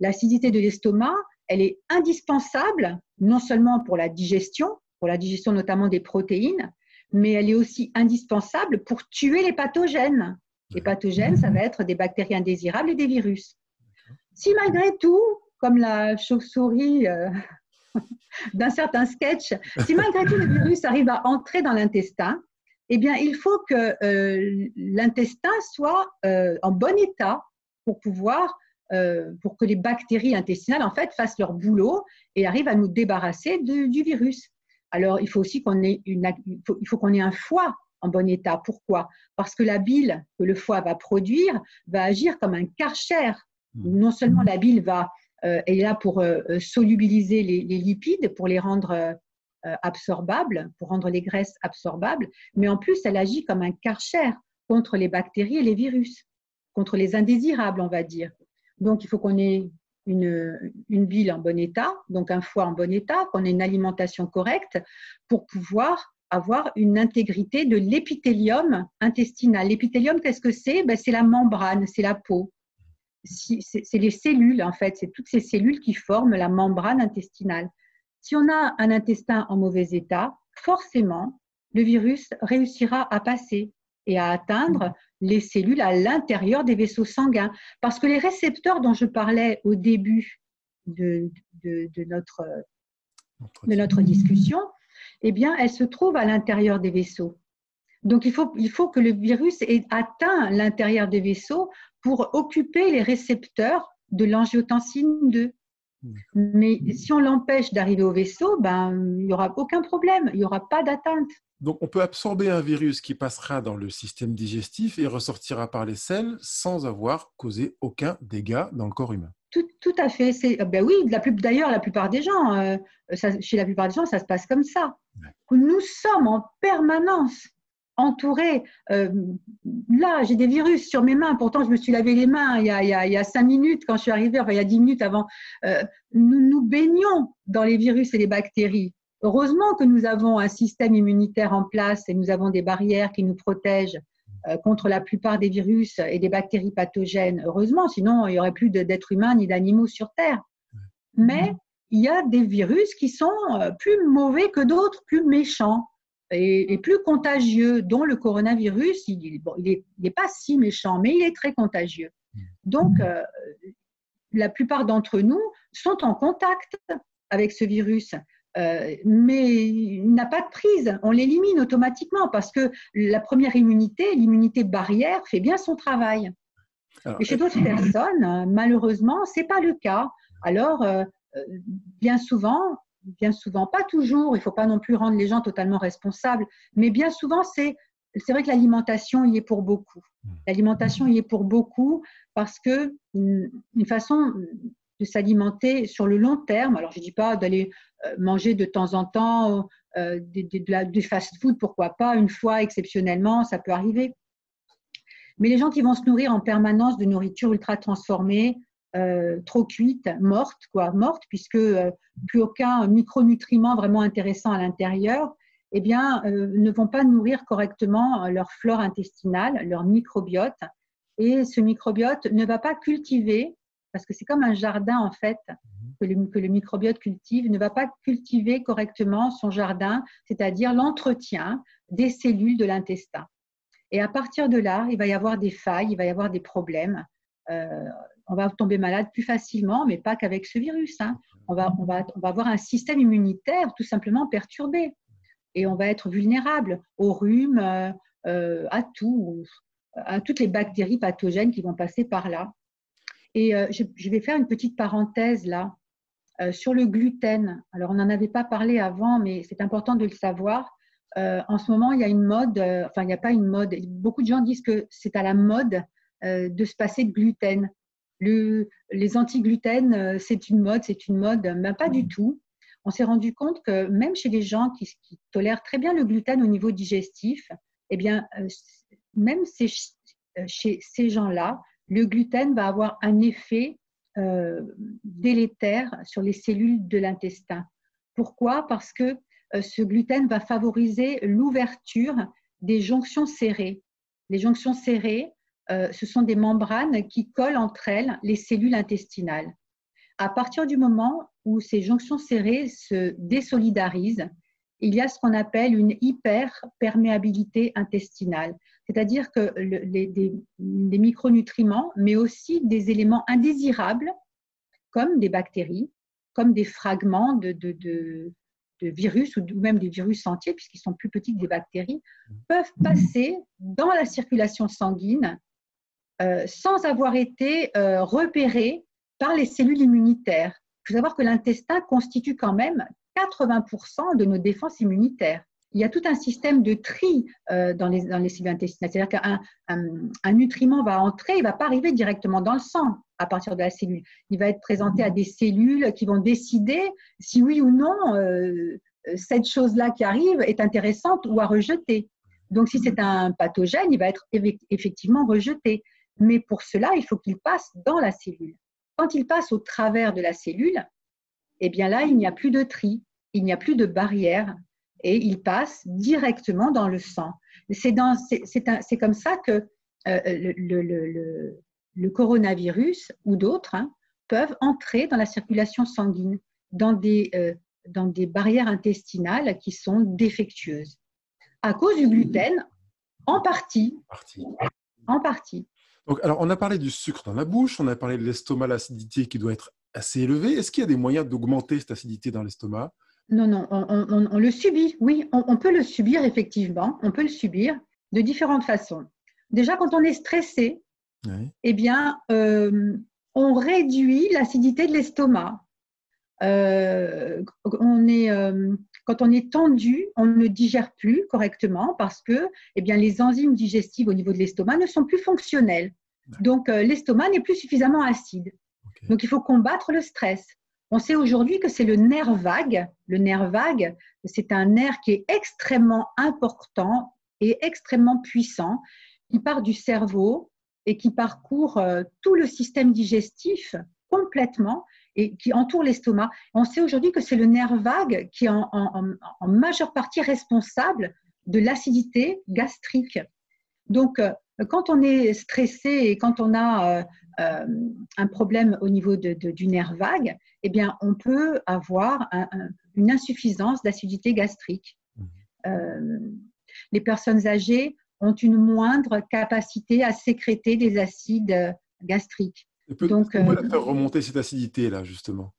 L'acidité de l'estomac, elle est indispensable, non seulement pour la digestion, pour la digestion notamment des protéines, mais elle est aussi indispensable pour tuer les pathogènes. Les pathogènes, ça va être des bactéries indésirables et des virus. Si malgré tout, comme la chauve-souris euh, d'un certain sketch, si malgré tout le virus arrive à entrer dans l'intestin, eh bien, il faut que euh, l'intestin soit euh, en bon état pour pouvoir, pour que les bactéries intestinales, en fait, fassent leur boulot et arrivent à nous débarrasser du virus. Alors, il faut aussi qu'on ait, une, il faut qu'on ait un foie en bon état. Pourquoi? Parce que la bile que le foie va produire va agir comme un karcher. Hmm. Non seulement la bile va, euh, est là pour euh, solubiliser les, lipides, pour les rendre absorbables, pour rendre les graisses absorbables, mais en plus, elle agit comme un karcher contre les bactéries et les virus, contre les indésirables, on va dire. Donc, il faut qu'on ait une, une, bile en bon état, donc un foie en bon état, qu'on ait une alimentation correcte pour pouvoir avoir une intégrité de l'épithélium intestinal. L'épithélium, qu'est-ce que c'est? Ben, C'est la membrane, c'est la peau. C'est les cellules, en fait, c'est toutes ces cellules qui forment la membrane intestinale. Si on a un intestin en mauvais état, forcément, le virus réussira à passer et à atteindre les cellules à l'intérieur des vaisseaux sanguins. Parce que les récepteurs dont je parlais au début de, notre, de notre discussion, eh bien, elles se trouvent à l'intérieur des vaisseaux. Donc, il faut, il faut que le virus ait atteint l'intérieur des vaisseaux pour occuper les récepteurs de l'angiotensine 2. Mais si on l'empêche d'arriver au vaisseau, ben, il n'y aura aucun problème, il n'y aura pas d'atteinte.
Donc, on peut absorber un virus qui passera dans le système digestif et ressortira par les selles sans avoir causé aucun dégât dans le corps humain.
Tout, à fait. Euh, ben oui, d'ailleurs, la plupart des gens, euh, chez la plupart des gens, ça se passe comme ça. Nous sommes en permanence entourés. Euh, là, j'ai des virus sur mes mains. Pourtant, je me suis lavé les mains il y a, cinq minutes quand je suis arrivée, enfin il y a dix minutes avant. nous nous baignons dans les virus et les bactéries. Heureusement que nous avons un système immunitaire en place et nous avons des barrières qui nous protègent euh, contre la plupart des virus et des bactéries pathogènes. Heureusement, sinon il n'y aurait plus d'êtres humains ni d'animaux sur Terre. Mais il y a des virus qui sont euh, plus mauvais que d'autres, plus méchants et, plus contagieux, dont le coronavirus, il n'est pas si méchant, mais il est très contagieux. Donc, euh, la plupart d'entre nous sont en contact avec ce virus. Euh, mais il n'a pas de prise. On l'élimine automatiquement parce que la première immunité, l'immunité barrière, fait bien son travail. Et chez d'autres personnes, malheureusement, c'est pas le cas. Alors, euh, euh, bien souvent, bien souvent, pas toujours, il ne faut pas non plus rendre les gens totalement responsables, mais bien souvent, c'est c'est vrai que l'alimentation y est pour beaucoup. Mmh. L'alimentation y est pour beaucoup parce que une façon de s'alimenter sur le long terme. Alors, je ne dis pas d'aller euh, manger de temps en temps euh, du fast-food, pourquoi pas, une fois exceptionnellement, ça peut arriver. Mais les gens qui vont se nourrir en permanence de nourriture ultra transformée, euh, trop cuite, morte, quoi, morte, puisque plus aucun micronutriment vraiment intéressant à l'intérieur, eh bien, ne vont pas nourrir correctement leur flore intestinale, leur microbiote. Et ce microbiote ne va pas cultiver parce que c'est comme un jardin en fait mhm. que le, microbiote cultive, ne va pas cultiver correctement son jardin, c'est-à-dire l'entretien des cellules de l'intestin. Et à partir de là, il va y avoir des failles, il va y avoir des problèmes. On va tomber malade plus facilement, mais pas qu'avec ce virus. Hein. On, va, avoir un système immunitaire tout simplement perturbé. Et on va être vulnérable au rhume, euh, à tout, à toutes les bactéries pathogènes qui vont passer par là. Et euh, je, vais faire une petite parenthèse là euh, sur le gluten. Alors, on n'en avait pas parlé avant, mais c'est important de le savoir. En ce moment, il y a une mode, enfin, il n'y a pas une mode. Beaucoup de gens disent que c'est à la mode de se passer de gluten. Le, les anti-gluten, c'est une mode, c'est une mode, mais pas du tout. On s'est rendu compte que même chez les gens qui, qui, tolèrent très bien le gluten au niveau digestif, eh bien, même chez ces gens-là, le gluten va avoir un effet euh, délétère sur les cellules de l'intestin. Pourquoi? Parce que euh, ce gluten va favoriser l'ouverture des jonctions serrées. Les jonctions serrées, euh, ce sont des membranes qui collent entre elles les cellules intestinales. À partir du moment où ces jonctions serrées se désolidarisent, il y a ce qu'on appelle une hyperperméabilité intestinale c'est-à-dire que les, des, micronutriments, mais aussi des éléments indésirables, comme des bactéries, comme des fragments de, virus ou même des virus entiers, puisqu'ils sont plus petits que des bactéries, peuvent passer dans la circulation sanguine euh, sans avoir été euh, repérés par les cellules immunitaires. Il faut savoir que l'intestin constitue quand même 80% de nos défenses immunitaires. il y a tout un système de tri euh, dans, les, dans les cellules intestinales. C'est-à-dire qu'un un, nutriment va entrer, il ne va pas arriver directement dans le sang à partir de la cellule. Il va être présenté à des cellules qui vont décider si oui ou non euh, cette chose-là qui arrive est intéressante ou à rejeter. Donc, si c'est un pathogène, il va être effectivement rejeté. Mais pour cela, il faut qu'il passe dans la cellule. Quand il passe au travers de la cellule, eh bien là, il n'y a plus de tri, il n'y a plus de barrière et il passe directement dans le sang. C'est comme ça que euh, le, coronavirus ou d'autres hein, peuvent entrer dans la circulation sanguine, dans des, euh, dans des barrières intestinales qui sont défectueuses. À cause du gluten, en partie. En partie.
Donc, alors, on a parlé du sucre dans la bouche, on a parlé de l'estomac, l'acidité qui doit être assez élevée. Est-ce qu'il y a des moyens d'augmenter cette acidité dans l'estomac?
Non, non, on, le subit, oui, on, peut le subir effectivement, on peut le subir de différentes façons. Déjà, quand on est stressé, eh bien, euh, on réduit l'acidité de l'estomac. Euh, euh, quand on est tendu, on ne digère plus correctement parce que eh bien, les enzymes digestives au niveau de l'estomac ne sont plus fonctionnelles. Donc, l'estomac n'est plus suffisamment acide. Donc, il faut combattre le stress. On sait aujourd'hui que c'est le nerf vague. Le nerf vague, c'est un nerf qui est extrêmement important et extrêmement puissant, qui part du cerveau et qui parcourt euh, tout le système digestif complètement et qui entoure l'estomac. On sait aujourd'hui que c'est le nerf vague qui est en, majeure partie responsable de l'acidité gastrique. Donc, euh, quand on est stressé et quand on a euh, un problème au niveau du nerf vague, eh bien, on peut avoir une insuffisance d'acidité gastrique. Mmh. Euh, les personnes âgées ont une moindre capacité à sécréter des acides gastriques.
Peut, Donc, on peut euh, faire remonter cette acidité-là, justement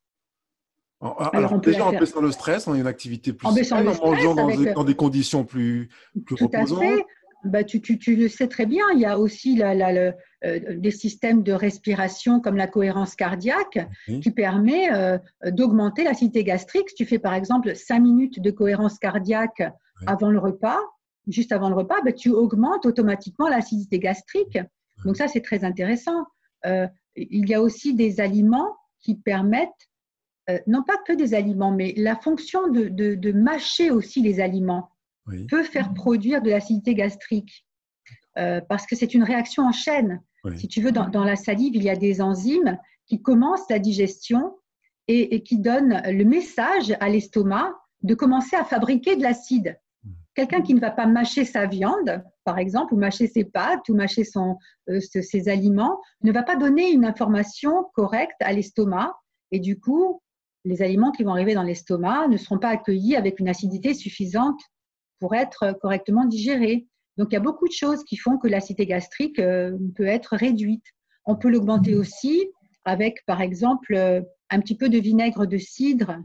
alors, déjà, en baissant le stress, on a une activité plus
en, en mangeant
dans, des, conditions plus, plus
tout À fait. Bah, tu, le sais très bien, il y a aussi la, euh, des systèmes de respiration comme la cohérence cardiaque qui permet euh, d'augmenter l'acidité gastrique. Si tu fais par exemple 5 minutes de cohérence cardiaque avant le repas, juste avant le repas, bah, tu augmentes automatiquement l'acidité gastrique. Donc ça, c'est très intéressant. Euh, il y a aussi des aliments qui permettent, non pas que des aliments, mais la fonction de, mâcher aussi les aliments peut faire produire de l'acidité gastrique. parce que c'est une réaction en chaîne. Si tu veux, dans, la salive, il y a des enzymes qui commencent la digestion et, qui donnent le message à l'estomac de commencer à fabriquer de l'acide. Hmm. Quelqu'un qui ne va pas mâcher sa viande, par exemple, ou mâcher ses pâtes, ou mâcher euh, ses aliments, ne va pas donner une information correcte à l'estomac. Et du coup, les aliments qui vont arriver dans l'estomac ne seront pas accueillis avec une acidité suffisante pour être correctement digérés. Donc, il y a beaucoup de choses qui font que l'acidité gastrique euh, peut être réduite. On peut l'augmenter aussi avec, par exemple, euh, un petit peu de vinaigre de cidre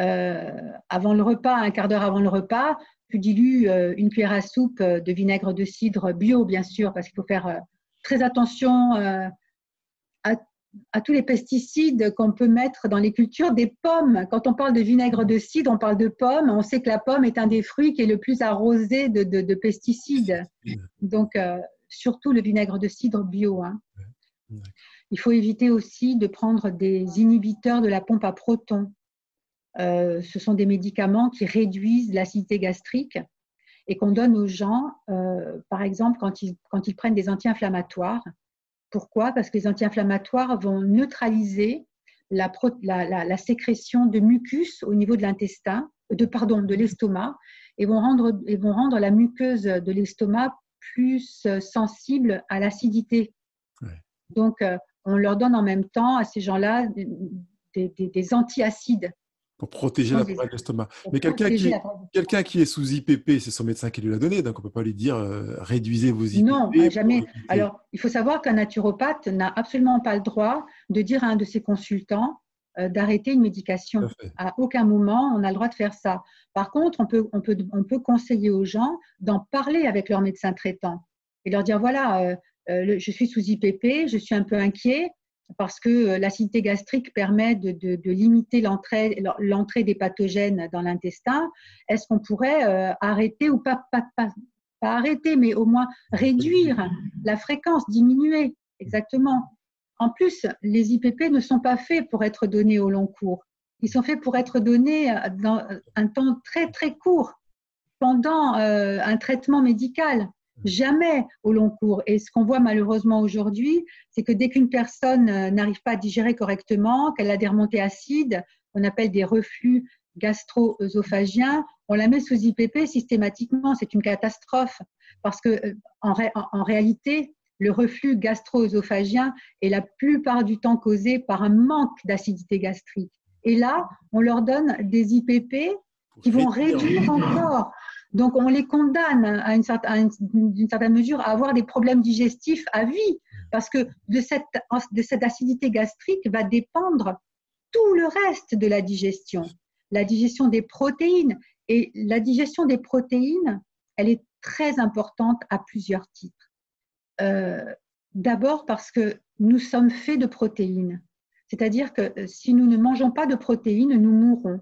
avant le repas, un quart d'heure avant le repas. Tu dilues une cuillère à soupe de vinaigre de cidre bio, bien sûr, parce qu'il faut faire très attention à à tous les pesticides qu'on peut mettre dans les cultures, des pommes. Quand on parle de vinaigre de cidre, on parle de pommes. On sait que la pomme est un des fruits qui est le plus arrosé de, pesticides. Donc, euh, surtout le vinaigre de cidre bio. Hein. Il faut éviter aussi de prendre des inhibiteurs de la pompe à protons. Euh, ce sont des médicaments qui réduisent l'acidité gastrique et qu'on donne aux gens, euh, par exemple, quand ils, quand ils prennent des anti-inflammatoires. Pourquoi? Parce que les anti-inflammatoires vont neutraliser la, sécrétion de mucus au niveau de l'intestin, de pardon, de l'estomac, et vont rendre, et vont rendre la muqueuse de l'estomac plus euh, sensible à l'acidité. Donc, on leur donne en même temps à ces gens-là des, des antiacides
pour protéger la paroi de l'estomac. Mais quelqu'un qui, quelqu'un qui est sous IPP, c'est son médecin qui lui l'a donné, donc on ne peut pas lui dire euh, réduisez vos IPP.
Non, jamais. Alors, il faut savoir qu'un naturopathe n'a absolument pas le droit de dire à un de ses consultants euh, d'arrêter une médication. À, aucun moment, on a le droit de faire ça. Par contre, on peut, on peut, on peut conseiller aux gens d'en parler avec leur médecin traitant et leur dire voilà, euh, je suis sous IPP, je suis un peu inquiet, parce que l'acidité gastrique permet de, limiter l'entrée des pathogènes dans l'intestin. Est-ce qu'on pourrait arrêter ou pas, arrêter, mais au moins réduire la fréquence, diminuer? Exactement. En plus, les IPP ne sont pas faits pour être donnés au long cours. Ils sont faits pour être donnés dans un temps très très court, pendant euh, un traitement médical, jamais au long cours. Et ce qu'on voit malheureusement aujourd'hui, c'est que dès qu'une personne euh, n'arrive pas à digérer correctement, qu'elle a des remontées acides, on appelle des reflux gastro-œsophagiens, on la met sous IPP systématiquement. C'est une catastrophe parce que euh, en, réalité, le reflux gastro-œsophagien est la plupart du temps causé par un manque d'acidité gastrique. Et là, on leur donne des IPP qui vont réduire encore. Donc, on les condamne à une, certaine, certaine mesure à avoir des problèmes digestifs à vie, parce que de cette, acidité gastrique va dépendre tout le reste de la digestion la digestion des protéines. Et la digestion des protéines, elle est très importante à plusieurs titres. Euh, d'abord parce que nous sommes faits de protéines. C'est-à-dire que si nous ne mangeons pas de protéines, nous mourrons.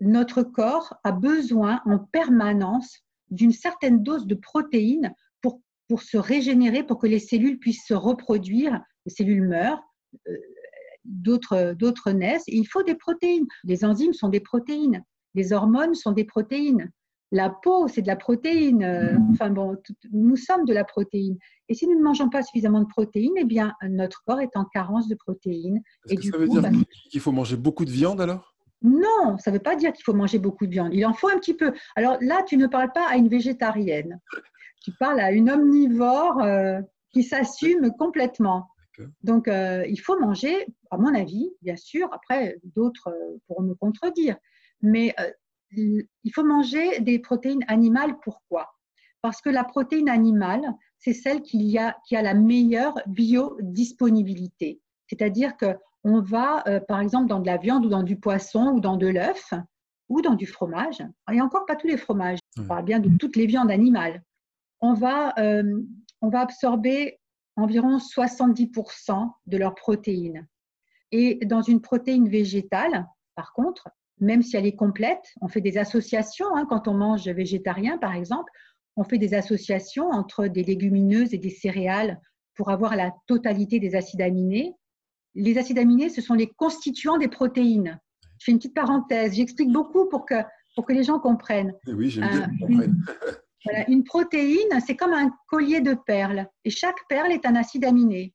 Notre corps a besoin en permanence d'une certaine dose de protéines pour, pour se régénérer, pour que les cellules puissent se reproduire. Les cellules meurent, euh, d'autres naissent. il faut des protéines. Les enzymes sont des protéines. Les hormones sont des protéines. La peau, c'est de la protéine. Euh, enfin bon, nous sommes de la protéine. Et si nous ne mangeons pas suffisamment de protéines, eh bien, notre corps est en carence de protéines.
Et
du
ça veut dire bah, qu'il faut manger beaucoup de viande alors?
Non, ça ne veut pas dire qu'il faut manger beaucoup de viande. Il en faut un petit peu. Alors là, tu ne parles pas à une végétarienne. Tu parles à une omnivore euh, qui s'assume complètement. Donc, euh, il faut manger, à mon avis, bien sûr, après, d'autres euh, pourront me contredire, mais euh, il faut manger des protéines animales. Pourquoi? Parce que la protéine animale, c'est celle qui a, qui a la meilleure biodisponibilité. C'est-à-dire qu'on va, par exemple, dans de la viande ou dans du poisson ou dans de l'œuf ou dans du fromage, et encore pas tous les fromages, on parle bien de toutes les viandes animales, on va, on va absorber environ 70% de leurs protéines. Et dans une protéine végétale, par contre, même si elle est complète, on fait des associations. Hein, quand on mange végétarien, par exemple, on fait des associations entre des légumineuses et des céréales pour avoir la totalité des acides aminés. Les acides aminés, ce sont les constituants des protéines. Je fais une petite parenthèse. J'explique beaucoup pour que, pour que les gens comprennent.
Oui, j'aime bien euh,
une protéine, c'est comme un collier de perles et chaque perle est un acide aminé.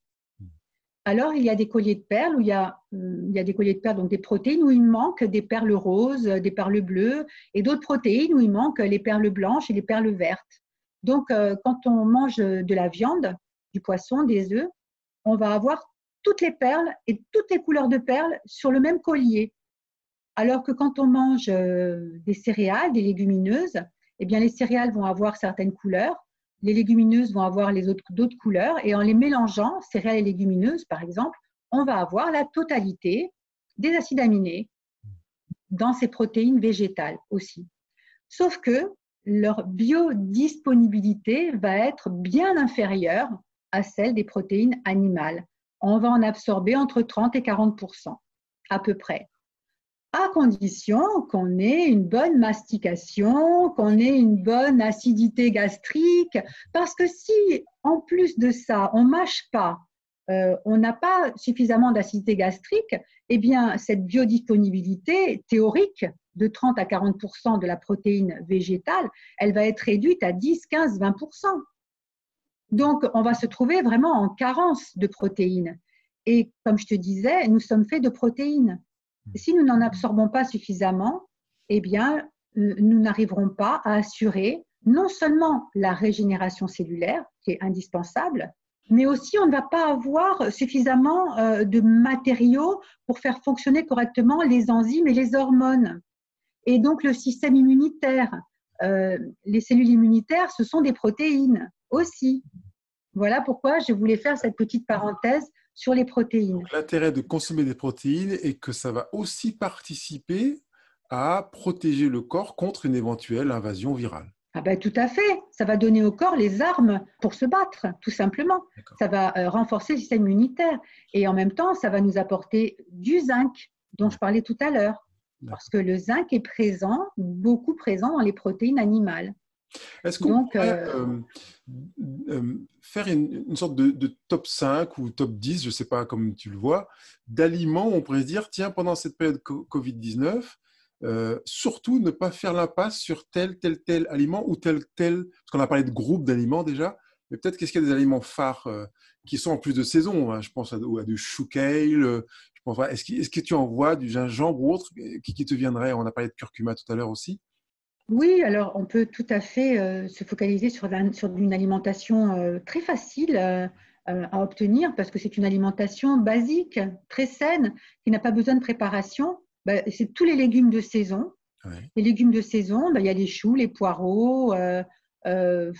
Alors, il y a des colliers de perles où il y a, euh, il y a des colliers de perles, donc des protéines où il manque des perles roses, des perles bleues, et d'autres protéines où il manque les perles blanches et les perles vertes. Donc, euh, quand on mange de la viande, du poisson, des œufs, on va avoir toutes les perles et toutes les couleurs de perles sur le même collier. Alors que quand on mange euh, des céréales, des légumineuses, eh bien, les céréales vont avoir certaines couleurs, les légumineuses vont avoir les autres d'autres couleurs, et en les mélangeant, céréales et légumineuses, par exemple, on va avoir la totalité des acides aminés dans ces protéines végétales aussi. Sauf que leur biodisponibilité va être bien inférieure à celle des protéines animales. On va en absorber entre 30 et 40% à peu près. À condition qu'on ait une bonne mastication, qu'on ait une bonne acidité gastrique, parce que si en plus de ça, on mâche pas, euh, on n'a pas suffisamment d'acidité gastrique, eh bien cette biodisponibilité théorique de 30 à 40% de la protéine végétale, elle va être réduite à 10, 15, 20 Donc on va se trouver vraiment en carence de protéines. Et comme je te disais, nous sommes faits de protéines. Si nous n'en absorbons pas suffisamment, eh bien, nous n'arriverons pas à assurer non seulement la régénération cellulaire, qui est indispensable, mais aussi on ne va pas avoir suffisamment euh, de matériaux pour faire fonctionner correctement les enzymes et les hormones. Et donc le système immunitaire, euh, les cellules immunitaires, ce sont des protéines aussi. Voilà pourquoi je voulais faire cette petite parenthèse sur les protéines.
L'intérêt de consommer des protéines est que ça va aussi participer à protéger le corps contre une éventuelle invasion virale.
ah ben, tout à fait. Ça va donner au corps les armes pour se battre, tout simplement. Ça va euh, renforcer le système immunitaire. Et en même temps, ça va nous apporter du zinc, dont je parlais tout à l'heure. Parce que le zinc est présent, beaucoup présent dans les protéines animales.
Est-ce qu'on pourrait euh, euh, faire une, sorte de, top 5 ou top 10, je ne sais pas comme tu le vois, d'aliments où on pourrait se dire, tiens, pendant cette période Covid-19, euh, surtout ne pas faire l'impasse sur tel, tel, tel aliment ou tel, tel, parce qu'on a parlé de groupes d'aliments déjà, mais peut-être qu'est-ce qu'il y a des aliments phares euh, qui sont en plus de saison hein, Je pense à, à du chou kale, euh, est-ce que, est que, tu en vois du gingembre ou autre qui, qui, te viendrait? On a parlé de curcuma tout à l'heure aussi.
Oui, alors on peut tout à fait se focaliser sur, sur une alimentation très facile à obtenir parce que c'est une alimentation basique, très saine, qui n'a pas besoin de préparation bah, c'est tous les légumes de saison. Les légumes de saison, bah, il y a les choux, les poireaux. Euh,
euh,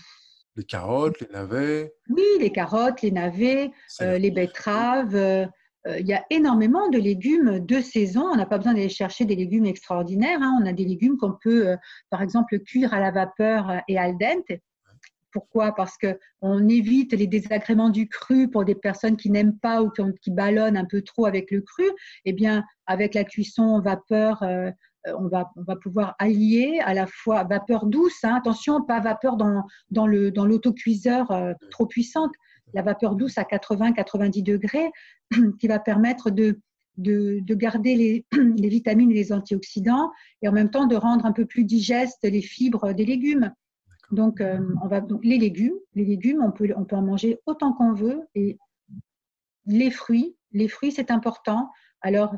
les carottes, les navets.
Oui, les carottes, les navets, euh, les betteraves. Il y a énormément de légumes de saison. On n'a pas besoin d'aller chercher des légumes extraordinaires. Hein. On a des légumes qu'on peut, par exemple, cuire à la vapeur et al dente. Pourquoi? Parce qu'on évite les désagréments du cru pour des personnes qui n'aiment pas ou qui, ballonnent un peu trop avec le cru. Eh bien, avec la cuisson vapeur, euh, on, va, pouvoir allier à la fois vapeur douce, hein. attention, pas vapeur dans, dans l'autocuiseur euh, trop puissante, la vapeur douce à 80-90 degrés qui va permettre de, de, de garder les, les, vitamines et les antioxydants et en même temps de rendre un peu plus digestes les fibres des légumes. Donc, euh, on va, donc, les légumes, les légumes, on peut, on peut en manger autant qu'on veut. Et les fruits, les fruits, c'est important. Alors,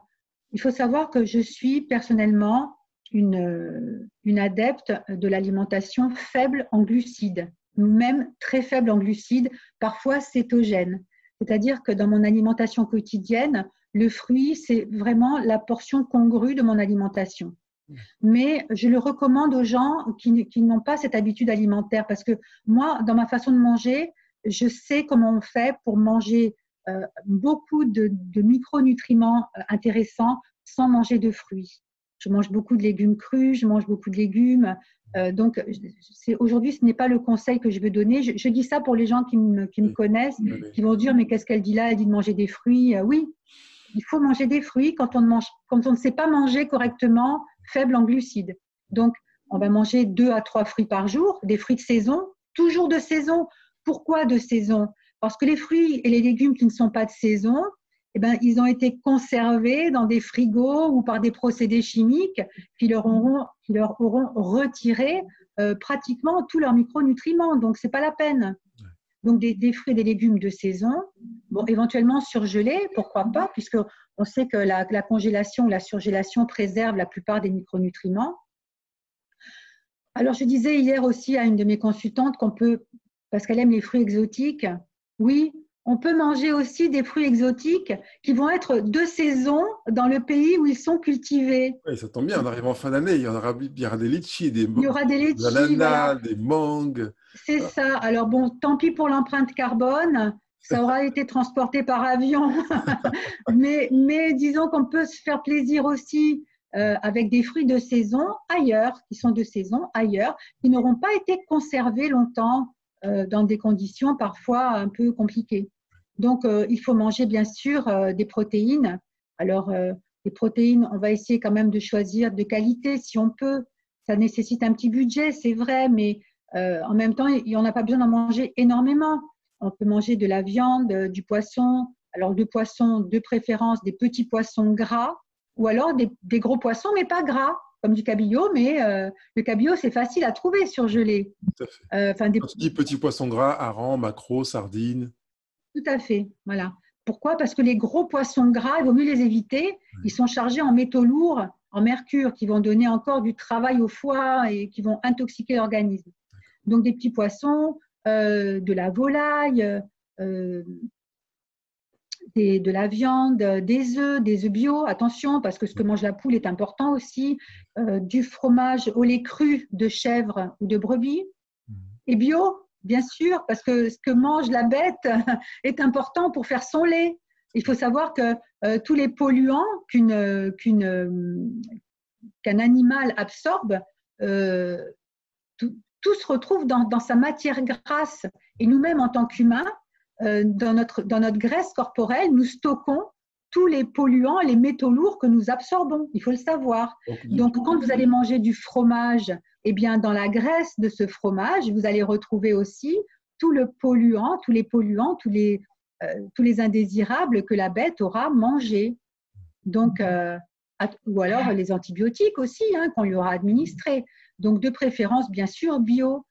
il faut savoir que je suis personnellement une, une adepte de l'alimentation faible en glucides, même très faible en glucides, parfois cétogène. C'est-à-dire que dans mon alimentation quotidienne, le fruit, c'est vraiment la portion congrue de mon alimentation. Mais je le recommande aux gens qui, n'ont pas cette habitude alimentaire parce que moi, dans ma façon de manger, je sais comment on fait pour manger euh, beaucoup de, de micronutriments euh, intéressants sans manger de fruits. Je mange beaucoup de légumes crus, je mange beaucoup de légumes. Euh, donc, aujourd'hui, ce n'est pas le conseil que je veux donner. Je, dis ça pour les gens qui me, qui me connaissent, qui vont dire mais qu'est-ce qu'elle dit là? Elle dit de manger des fruits. oui, il faut manger des fruits quand on, ne mange, quand on ne sait pas manger correctement faible en glucides. Donc, on va manger deux à trois fruits par jour, des fruits de saison, toujours de saison. Pourquoi de saison? Parce que les fruits et les légumes qui ne sont pas de saison, eh ben, ils ont été conservés dans des frigos ou par des procédés chimiques qui leur auront, qui leur auront retiré euh, pratiquement tous leurs micronutriments. Donc, ce n'est pas la peine. Donc, des, des, fruits et des légumes de saison, bon, éventuellement surgelés, pourquoi pas, puisque on sait que la, congélation ou la surgélation préserve la plupart des micronutriments. Alors, je disais hier aussi à une de mes consultantes qu'on peut, parce qu'elle aime les fruits exotiques, oui, on peut manger aussi des fruits exotiques qui vont être de saison dans le pays où ils sont cultivés.
Oui, ça tombe bien, on arrive en fin d'année, il y aura, il y aura des litchis, des,
il y aura des, litchis,
ananas, des mangues.
C'est ça. Alors bon, tant pis pour l'empreinte carbone, ça aura été transporté par avion. mais, mais disons qu'on peut se faire plaisir aussi euh, avec des fruits de saison ailleurs, qui sont de saison ailleurs, qui n'auront pas été conservés longtemps euh, dans des conditions parfois un peu compliquées. Donc, euh, il faut manger bien sûr des protéines. Alors, les protéines, on va essayer quand même de choisir de qualité si on peut. Ça nécessite un petit budget, c'est vrai, mais en même temps, il n'y en a pas besoin d'en manger énormément. On peut manger de la viande, euh, du poisson. Alors, du poisson de préférence, des petits poissons gras ou alors des, gros poissons, mais pas gras, comme du cabillaud. Mais euh, le cabillaud, c'est facile à trouver surgelé.
Tout à fait. Euh, des... petits poissons gras, harengs, maquereaux, sardines.
Tout à fait. Voilà. Pourquoi? Parce que les gros poissons gras, il vaut mieux les éviter. Ils sont chargés en métaux lourds, en mercure, qui vont donner encore du travail au foie et qui vont intoxiquer l'organisme. Donc des petits poissons, euh, de la volaille, euh, de la viande, des œufs, des œufs bio, attention, parce que ce que mange la poule est important aussi, euh, du fromage au lait cru de chèvre ou de brebis, et bio, bien sûr, parce que ce que mange la bête est important pour faire son lait. Il faut savoir que tous les polluants qu'un animal absorbe, tout se retrouve dans, sa matière grasse. Et nous-mêmes, en tant qu'humains, euh, dans notre graisse corporelle, nous stockons tous les polluants, les métaux lourds que nous absorbons. Il faut le savoir. Donc, quand vous allez manger du fromage, eh bien, dans la graisse de ce fromage, vous allez retrouver aussi tout le polluant, tous les polluants, tous les, euh, tous les indésirables que la bête aura mangé. Donc, euh, ou alors les antibiotiques aussi hein, qu'on lui aura administrés. Donc, de préférence, bien sûr, bio,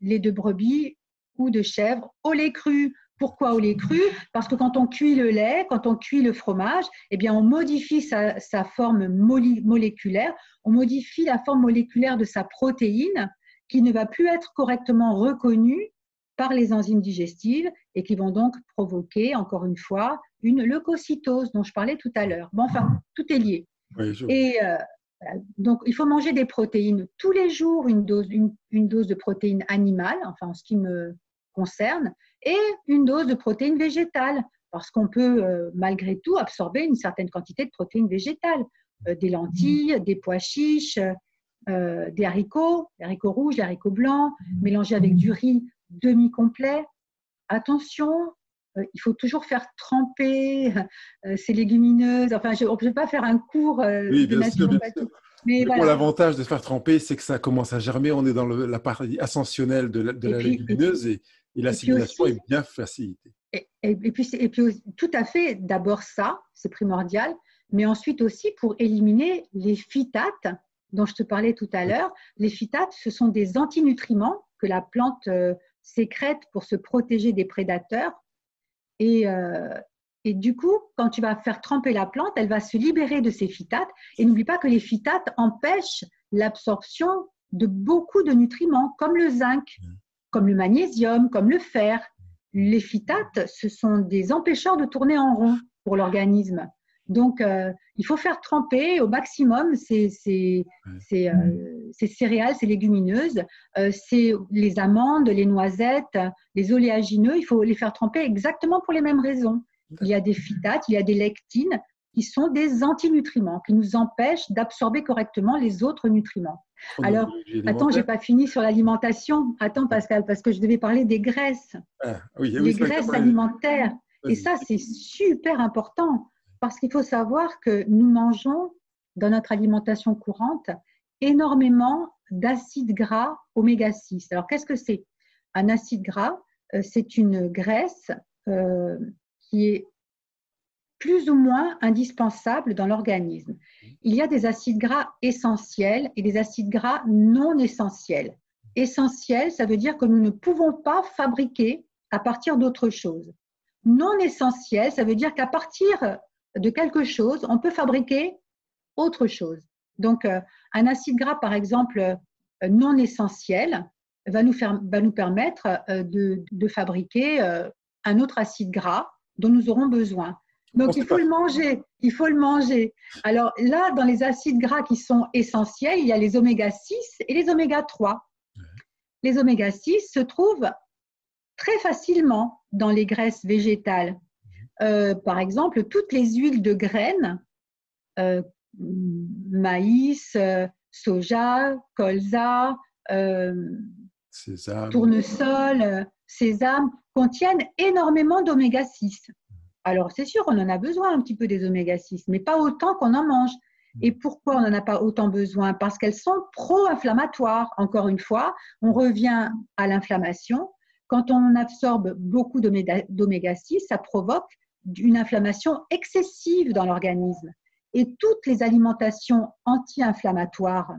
lait de brebis ou de chèvre au lait cru. Pourquoi au lait cru? Parce que quand on cuit le lait, quand on cuit le fromage, eh bien, on modifie sa, forme moléculaire, on modifie la forme moléculaire de sa protéine qui ne va plus être correctement reconnue par les enzymes digestives et qui vont donc provoquer, encore une fois, une leucocytose dont je parlais tout à l'heure. Bon, enfin, tout est lié. et euh, donc, il faut manger des protéines tous les jours, une dose, une, une dose de protéines animales, enfin en ce qui me concerne, et une dose de protéines végétales, parce qu'on peut euh, malgré tout absorber une certaine quantité de protéines végétales, euh, des lentilles, des pois chiches, euh, des haricots, des haricots rouges, des haricots blancs, mélangés avec du riz demi-complet. Attention, il faut toujours faire tremper ces légumineuses. Enfin, je ne peux pas faire un cours
oui, de naturopathie. Mais, l'avantage de faire tremper, c'est que ça commence à germer. On est dans la partie ascensionnelle de la, de la légumineuse et, et l'assimilation est bien facilitée.
Et, et, puis, et, puis, tout à fait, d'abord ça, c'est primordial, mais ensuite aussi pour éliminer les phytates dont je te parlais tout à l'heure. Les phytates, ce sont des antinutriments que la plante euh, sécrète pour se protéger des prédateurs. Et, euh, et du coup, quand tu vas faire tremper la plante, elle va se libérer de ces phytates. Et n'oublie pas que les phytates empêchent l'absorption de beaucoup de nutriments, comme le zinc. Comme le magnésium, comme le fer. Les phytates, ce sont des empêcheurs de tourner en rond pour l'organisme. Donc, euh, il faut faire tremper au maximum ces, ces, euh, céréales, ces légumineuses, euh, les amandes, les noisettes, les oléagineux. Il faut les faire tremper exactement pour les mêmes raisons. Il y a des phytates, il y a des lectines qui sont des antinutriments, qui nous empêchent d'absorber correctement les autres nutriments. Alors, attends, j'ai pas fini sur l'alimentation. Attends, Pascal, parce que je devais parler des graisses. Ah, oui, les graisses alimentaires. Et ça, c'est super important parce qu'il faut savoir que nous mangeons dans notre alimentation courante énormément d'acides gras oméga 6. Alors, qu'est-ce que c'est? Un acide gras, euh, c'est une graisse euh, qui est plus ou moins indispensables dans l'organisme. Il y a des acides gras essentiels et des acides gras non essentiels. Essentiels, ça veut dire que nous ne pouvons pas fabriquer à partir d'autre chose. Non essentiels, ça veut dire qu'à partir de quelque chose, on peut fabriquer autre chose. Donc, euh, un acide gras, par exemple, euh, non essentiel, va nous, permettre euh, de fabriquer un autre acide gras dont nous aurons besoin. Donc, il faut le manger. Il faut le manger. Alors là, dans les acides gras qui sont essentiels, il y a les oméga 6 et les oméga 3. Les oméga 6 se trouvent très facilement dans les graisses végétales. Euh, par exemple, toutes les huiles de graines, euh, maïs, euh, soja, colza, tournesol, sésame, contiennent énormément d'oméga 6. Alors, c'est sûr, on en a besoin un petit peu des oméga 6, mais pas autant qu'on en mange. Et pourquoi on n'en a pas autant besoin? Parce qu'elles sont pro-inflammatoires. Encore une fois, on revient à l'inflammation. Quand on absorbe beaucoup d'oméga 6, ça provoque une inflammation excessive dans l'organisme. Et toutes les alimentations anti-inflammatoires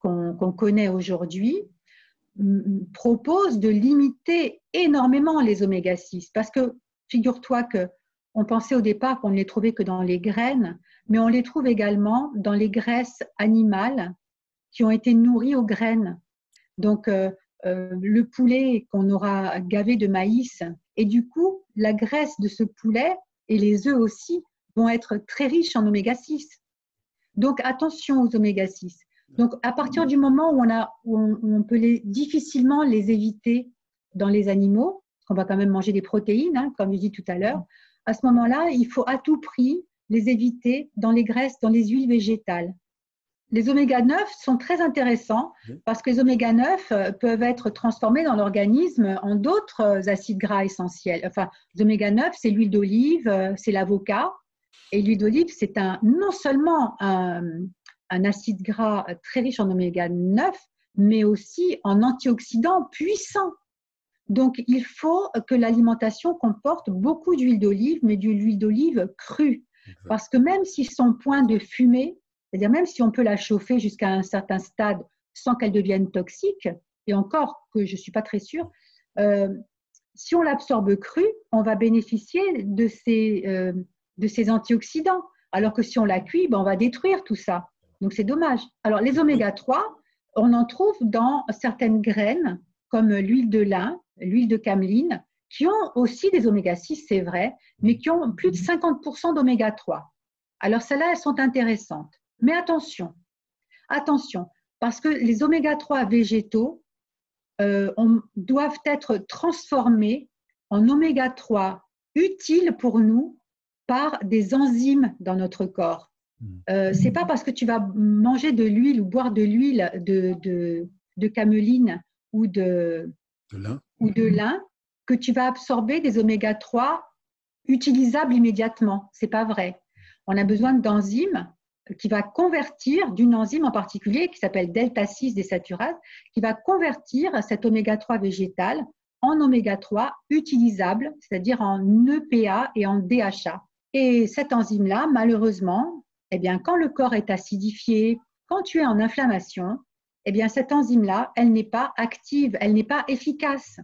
qu'on connaît aujourd'hui proposent de limiter énormément les oméga 6 parce que Figure-toi que on pensait au départ qu'on ne les trouvait que dans les graines, mais on les trouve également dans les graisses animales qui ont été nourries aux graines. Donc, euh, euh, le poulet qu'on aura gavé de maïs, et du coup, la graisse de ce poulet et les œufs aussi vont être très riches en oméga 6. Donc, attention aux oméga 6. Donc, à partir du moment où on, peut difficilement les éviter dans les animaux, qu'on va quand même manger des protéines, hein, comme je dis tout à l'heure, à ce moment-là, il faut à tout prix les éviter dans les graisses, dans les huiles végétales. les oméga 9 sont très intéressants parce que les oméga 9 euh, peuvent être transformés dans l'organisme en d'autres euh, acides gras essentiels. Enfin, les oméga 9, c'est l'huile d'olive, euh, c'est l'avocat. Et l'huile d'olive, c'est un, non seulement un, un, acide gras très riche en oméga 9, mais aussi en antioxydants puissants. Donc, il faut que l'alimentation comporte beaucoup d'huile d'olive, mais de l'huile d'olive crue. Parce que même si son point de fumée, c'est-à-dire même si on peut la chauffer jusqu'à un certain stade sans qu'elle devienne toxique, et encore que je ne suis pas très sûre, euh, si on l'absorbe crue, on va bénéficier de ces, euh, de ces antioxydants. Alors que si on la cuit, ben on va détruire tout ça. Donc c'est dommage. Alors les oméga 3, on en trouve dans certaines graines, comme l'huile de lin, l'huile de cameline, qui ont aussi des oméga 6, c'est vrai, mais qui ont plus de 50% d'oméga 3. Alors celles-là, elles sont intéressantes. Mais attention, attention, parce que les oméga 3 végétaux euh, doivent être transformés en oméga 3 utiles pour nous par des enzymes dans notre corps. Hmm. Euh, c'est pas parce que tu vas manger de l'huile ou boire de l'huile de, de, cameline ou de,
lin.
ou de lin que tu vas absorber des oméga 3 utilisables immédiatement. C'est pas vrai. On a besoin d'enzymes qui va convertir d'une enzyme en particulier qui s'appelle delta 6 désaturase, qui va convertir cet oméga 3 végétal en oméga 3 utilisable, c'est-à-dire en EPA et en DHA. Et cette enzyme-là, malheureusement, eh bien, quand le corps est acidifié, quand tu es en inflammation, eh bien, cette enzyme-là, elle n'est pas active, elle n'est pas efficace.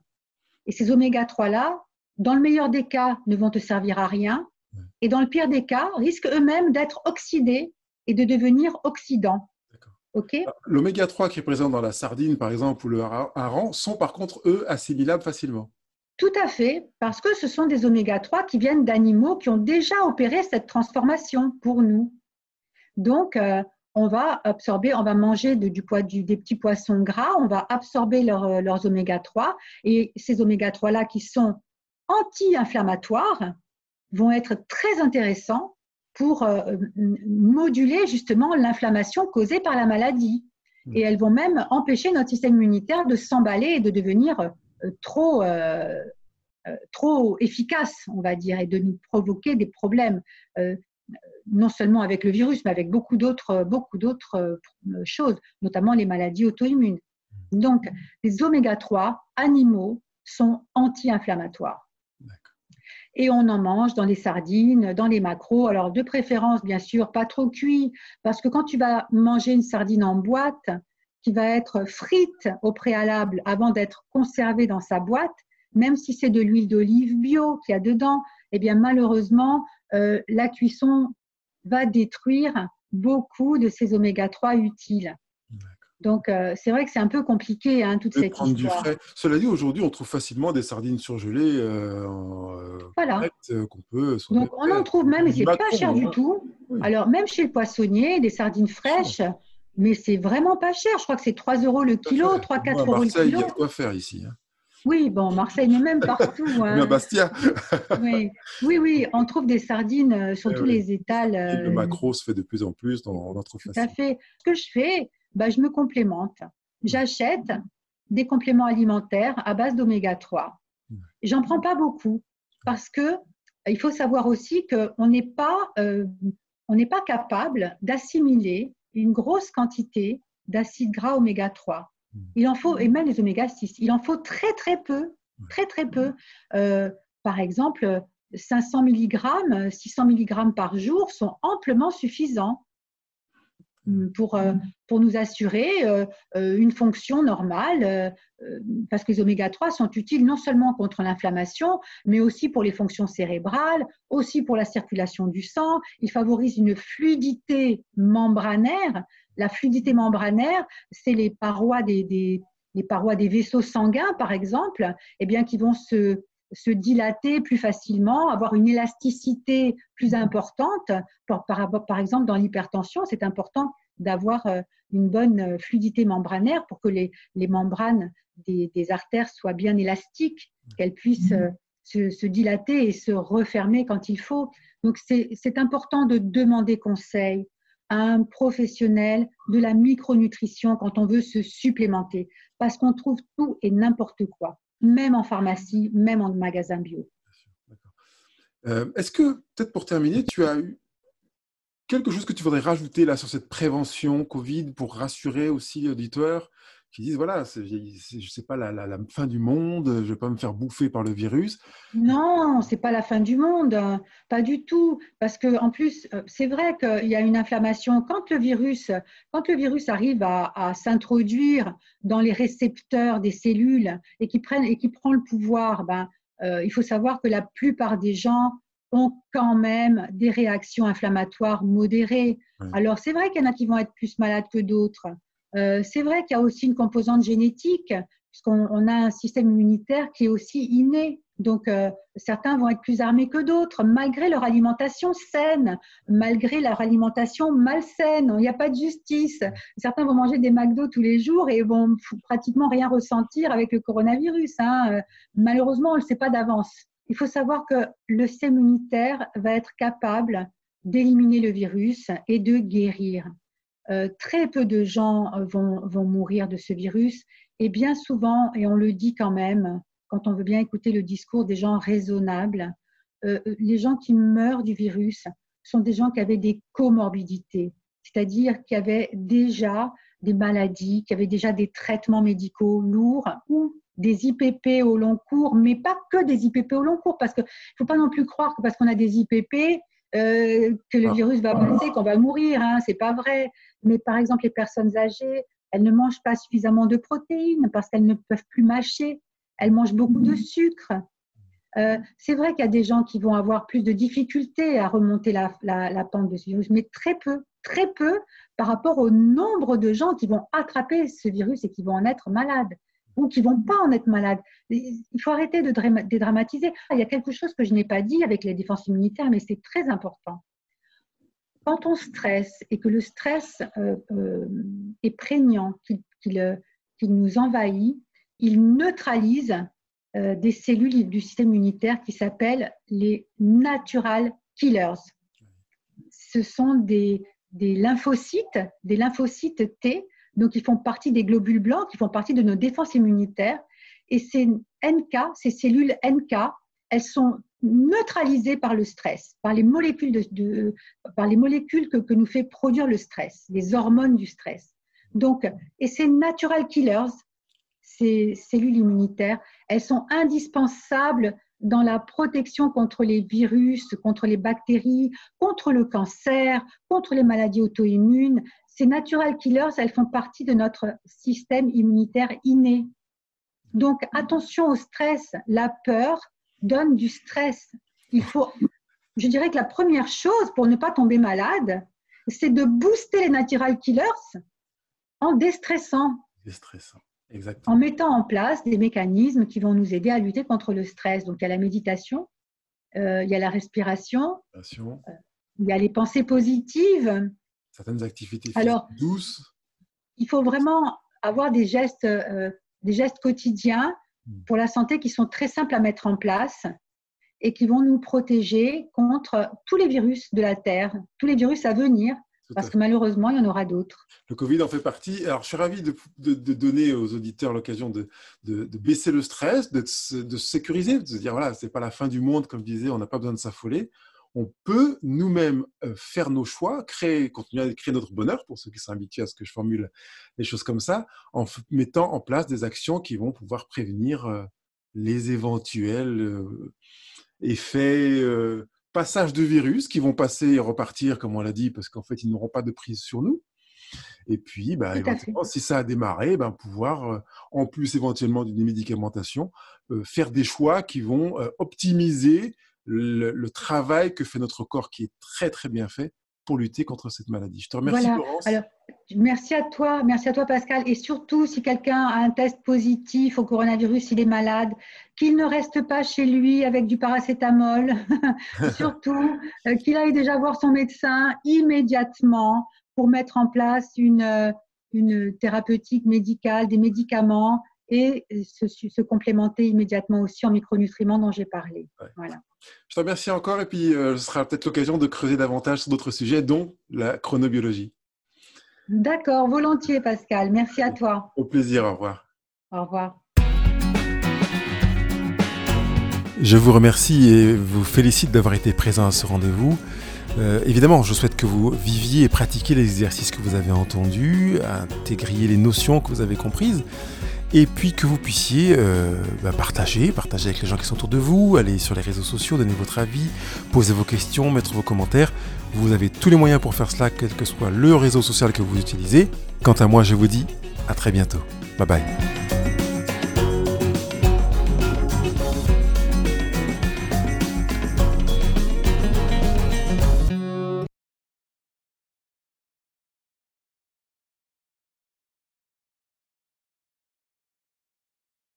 Et ces oméga 3-là, dans le meilleur des cas, ne vont te servir à rien. Et dans le pire des cas, risquent eux-mêmes d'être oxydés et de devenir oxydant.
Ok? L'oméga 3 qui est présent dans la sardine, par exemple, ou le hareng, sont par contre, eux, assimilables facilement.
Tout à fait, parce que ce sont des oméga 3 qui viennent d'animaux qui ont déjà opéré cette transformation pour nous. Donc, euh, on va absorber, on va manger du du, des petits poissons gras, on va absorber euh, leurs oméga 3 et ces oméga 3 là qui sont anti-inflammatoires vont être très intéressants pour euh, moduler justement l'inflammation causée par la maladie. Hmm. Et elles vont même empêcher notre système immunitaire de s'emballer et de devenir euh, trop, euh, trop efficace, on va dire, et de nous provoquer des problèmes, non seulement avec le virus, mais avec beaucoup d'autres, beaucoup d'autres choses, notamment les maladies auto-immunes. Donc, les oméga 3 animaux sont anti-inflammatoires et on en mange dans les sardines, dans les macros. Alors, de préférence, bien sûr, pas trop cuit, parce que quand tu vas manger une sardine en boîte, qui va être frite au préalable avant d'être conservée dans sa boîte, même si c'est de l'huile d'olive bio qu'il y a dedans, eh bien, malheureusement, euh, la cuisson va détruire beaucoup de ces oméga 3 utiles. Donc, euh, c'est vrai que c'est un peu compliqué, hein, toute cette histoire. Du frais.
Cela dit, aujourd'hui, on trouve facilement des sardines surgelées euh,
euh voilà. Qu'on peut. Donc, on en trouve même, et c'est pas cher du hein. tout. Alors, même chez le poissonnier, des sardines fraîches, mais c'est vraiment pas cher. Je crois que c'est 3 euros le kilo, 3-4 euros le kilo.
il y a de quoi faire ici. Hein.
Oui, bon, Marseille, mais même partout.
Hein. Bastia.
oui. oui, oui, on trouve des sardines sur eh tous les étals.
le macro se fait de plus en plus dans notre
Tout à fait. Ce que je fais, bah, je me complémente. J'achète des compléments alimentaires à base d'oméga 3. J'en prends pas beaucoup parce que il faut savoir aussi qu'on n'est pas, euh, on n'est pas capable d'assimiler une grosse quantité d'acides gras oméga 3. Il en faut, et même les oméga 6, il en faut très très peu, très très peu. Euh, par exemple, 500 mg, 600 mg par jour sont amplement suffisants. Mm, pour, euh, pour nous assurer euh, une fonction normale, parce que les oméga 3 sont utiles non seulement contre l'inflammation, mais aussi pour les fonctions cérébrales, aussi pour la circulation du sang. Ils favorisent une fluidité membranaire. La fluidité membranaire, c'est les parois des, des, les parois des vaisseaux sanguins, par exemple, eh bien, qui vont se, se dilater plus facilement, avoir une élasticité plus importante. Par, par, exemple, dans l'hypertension, c'est important d'avoir euh, une bonne euh, fluidité membranaire pour que les, membranes des, artères soient bien élastiques, qu'elles puissent euh, se, dilater et se refermer quand il faut. Donc, c'est important de demander conseil. Un professionnel de la micronutrition quand on veut se supplémenter, parce qu'on trouve tout et n'importe quoi, même en pharmacie, même en magasin bio.
Euh, est-ce que, peut-être pour terminer, tu as eu quelque chose que tu voudrais rajouter là sur cette prévention Covid pour rassurer aussi l'auditeurs qui disent voilà, je ne sais pas la, fin du monde, je ne vais pas me faire bouffer par le virus.
Non, c'est pas la fin du monde, pas du tout. Parce que en plus, euh, c'est vrai qu'il y a une inflammation. Quand le virus, quand le virus arrive à, s'introduire dans les récepteurs des cellules et qui prennent et qui prend le pouvoir, ben, euh, il faut savoir que la plupart des gens ont quand même des réactions inflammatoires modérées. Alors c'est vrai qu'il y en a qui vont être plus malades que d'autres. Euh, c'est vrai qu'il y a aussi une composante génétique, puisqu'on a un système immunitaire qui est aussi inné. Donc, euh, certains vont être plus armés que d'autres, malgré leur alimentation saine, malgré leur alimentation malsaine. Il n'y a pas de justice. Certains vont manger des McDo tous les jours et vont pratiquement rien ressentir avec le coronavirus. Hein. Euh, malheureusement, on ne le sait pas d'avance. Il faut savoir que le système immunitaire va être capable d'éliminer le virus et de guérir. Euh, très peu de gens euh, vont, mourir de ce virus et bien souvent, et on le dit quand même, quand on veut bien écouter le discours des gens raisonnables, euh, les gens qui meurent du virus sont des gens qui avaient des comorbidités, c'est-à-dire qui avaient déjà des maladies, qui avaient déjà des traitements médicaux lourds ou des IPP au long cours, mais pas que des IPP au long cours, parce qu'il ne faut pas non plus croire que parce qu'on a des IPP, que le ah. virus va passer, qu'on va mourir. Hein, c'est pas vrai mais par exemple, les personnes âgées, elles ne mangent pas suffisamment de protéines parce qu'elles ne peuvent plus mâcher. Elles mangent beaucoup de sucre. Euh, c'est vrai qu'il y a des gens qui vont avoir plus de difficultés à remonter la, la, pente de ce virus, mais très peu, très peu par rapport au nombre de gens qui vont attraper ce virus et qui vont en être malades ou qui vont pas en être malades. Il faut arrêter de dédramatiser. Il y a quelque chose que je n'ai pas dit avec les défenses immunitaires, mais c'est très important quand on stresse et que le stress euh, euh, est prégnant, euh, qu'il nous envahit, il neutralise des cellules du système immunitaire qui s'appellent les natural killers. Ce sont des, lymphocytes, des lymphocytes T, donc ils font partie des globules blancs, qui font partie de nos défenses immunitaires. Et ces NK, ces cellules NK, elles sont neutralisées par le stress, par les molécules, de, par les molécules que, que, nous fait produire le stress, les hormones du stress. Donc, et ces natural killers, ces cellules immunitaires, elles sont indispensables dans la protection contre les virus, contre les bactéries, contre le cancer, contre les maladies auto-immunes. Ces natural killers, elles font partie de notre système immunitaire inné. Donc attention au stress, la peur, donne du stress. Il faut, je dirais que la première chose pour ne pas tomber malade, c'est de booster les natural killers en déstressant.
Déstressant, exactement.
En mettant en place des mécanismes qui vont nous aider à lutter contre le stress. Donc, il y a la méditation, euh, il y a la respiration, euh, il y a les pensées positives.
Certaines activités
Alors, douces. Il faut vraiment avoir des gestes, euh, des gestes quotidiens. Pour la santé qui sont très simples à mettre en place et qui vont nous protéger contre tous les virus de la Terre, tous les virus à venir, parce que malheureusement, il y en aura d'autres.
Le Covid en fait partie. Alors, je suis ravi de, donner aux auditeurs l'occasion de, baisser le stress, de, se sécuriser, de se dire, voilà, ce n'est pas la fin du monde, comme je disais, on n'a pas besoin de s'affoler on peut nous-mêmes euh, faire nos choix, créer, continuer à créer notre bonheur, pour ceux qui sont habitués à ce que je formule les choses comme ça, en mettant en place des actions qui vont pouvoir prévenir euh, les éventuels euh, effets, passage de virus qui vont passer et repartir, comme on l'a dit, parce qu'en fait, ils n'auront pas de prise sur nous. Et puis, bah, si ça a démarré, ben, pouvoir, en plus éventuellement d'une médicamentation, faire des choix qui vont optimiser le, travail que fait notre corps qui est très très bien fait pour lutter contre cette maladie. Je te remercie Laurence. Alors,
merci à toi, merci à toi Pascal. Et surtout, si quelqu'un a un test positif au coronavirus, il est malade, qu'il ne reste pas chez lui avec du paracétamol. surtout, euh, qu'il aille déjà voir son médecin immédiatement pour mettre en place une, euh, une thérapeutique médicale, des médicaments et se, se, complémenter immédiatement aussi en micronutriments dont j'ai parlé. Voilà.
Je te remercie encore et puis euh, ce sera peut-être l'occasion de creuser davantage sur d'autres sujets, dont la chronobiologie.
D'accord, volontiers Pascal. Merci à toi.
Au plaisir, au revoir.
Au revoir.
Je vous remercie et vous félicite d'avoir été présent à ce rendez-vous. Euh, évidemment, je souhaite que vous viviez et pratiquiez les exercices que vous avez entendus, intégriez les notions que vous avez comprises, et puis que vous puissiez euh, bah, partager, partager avec les gens qui sont autour de vous, aller sur les réseaux sociaux, donner votre avis, poser vos questions, mettre vos commentaires. Vous avez tous les moyens pour faire cela, quel que soit le réseau social que vous utilisez. Quant à moi, je vous dis à très bientôt. Bye bye.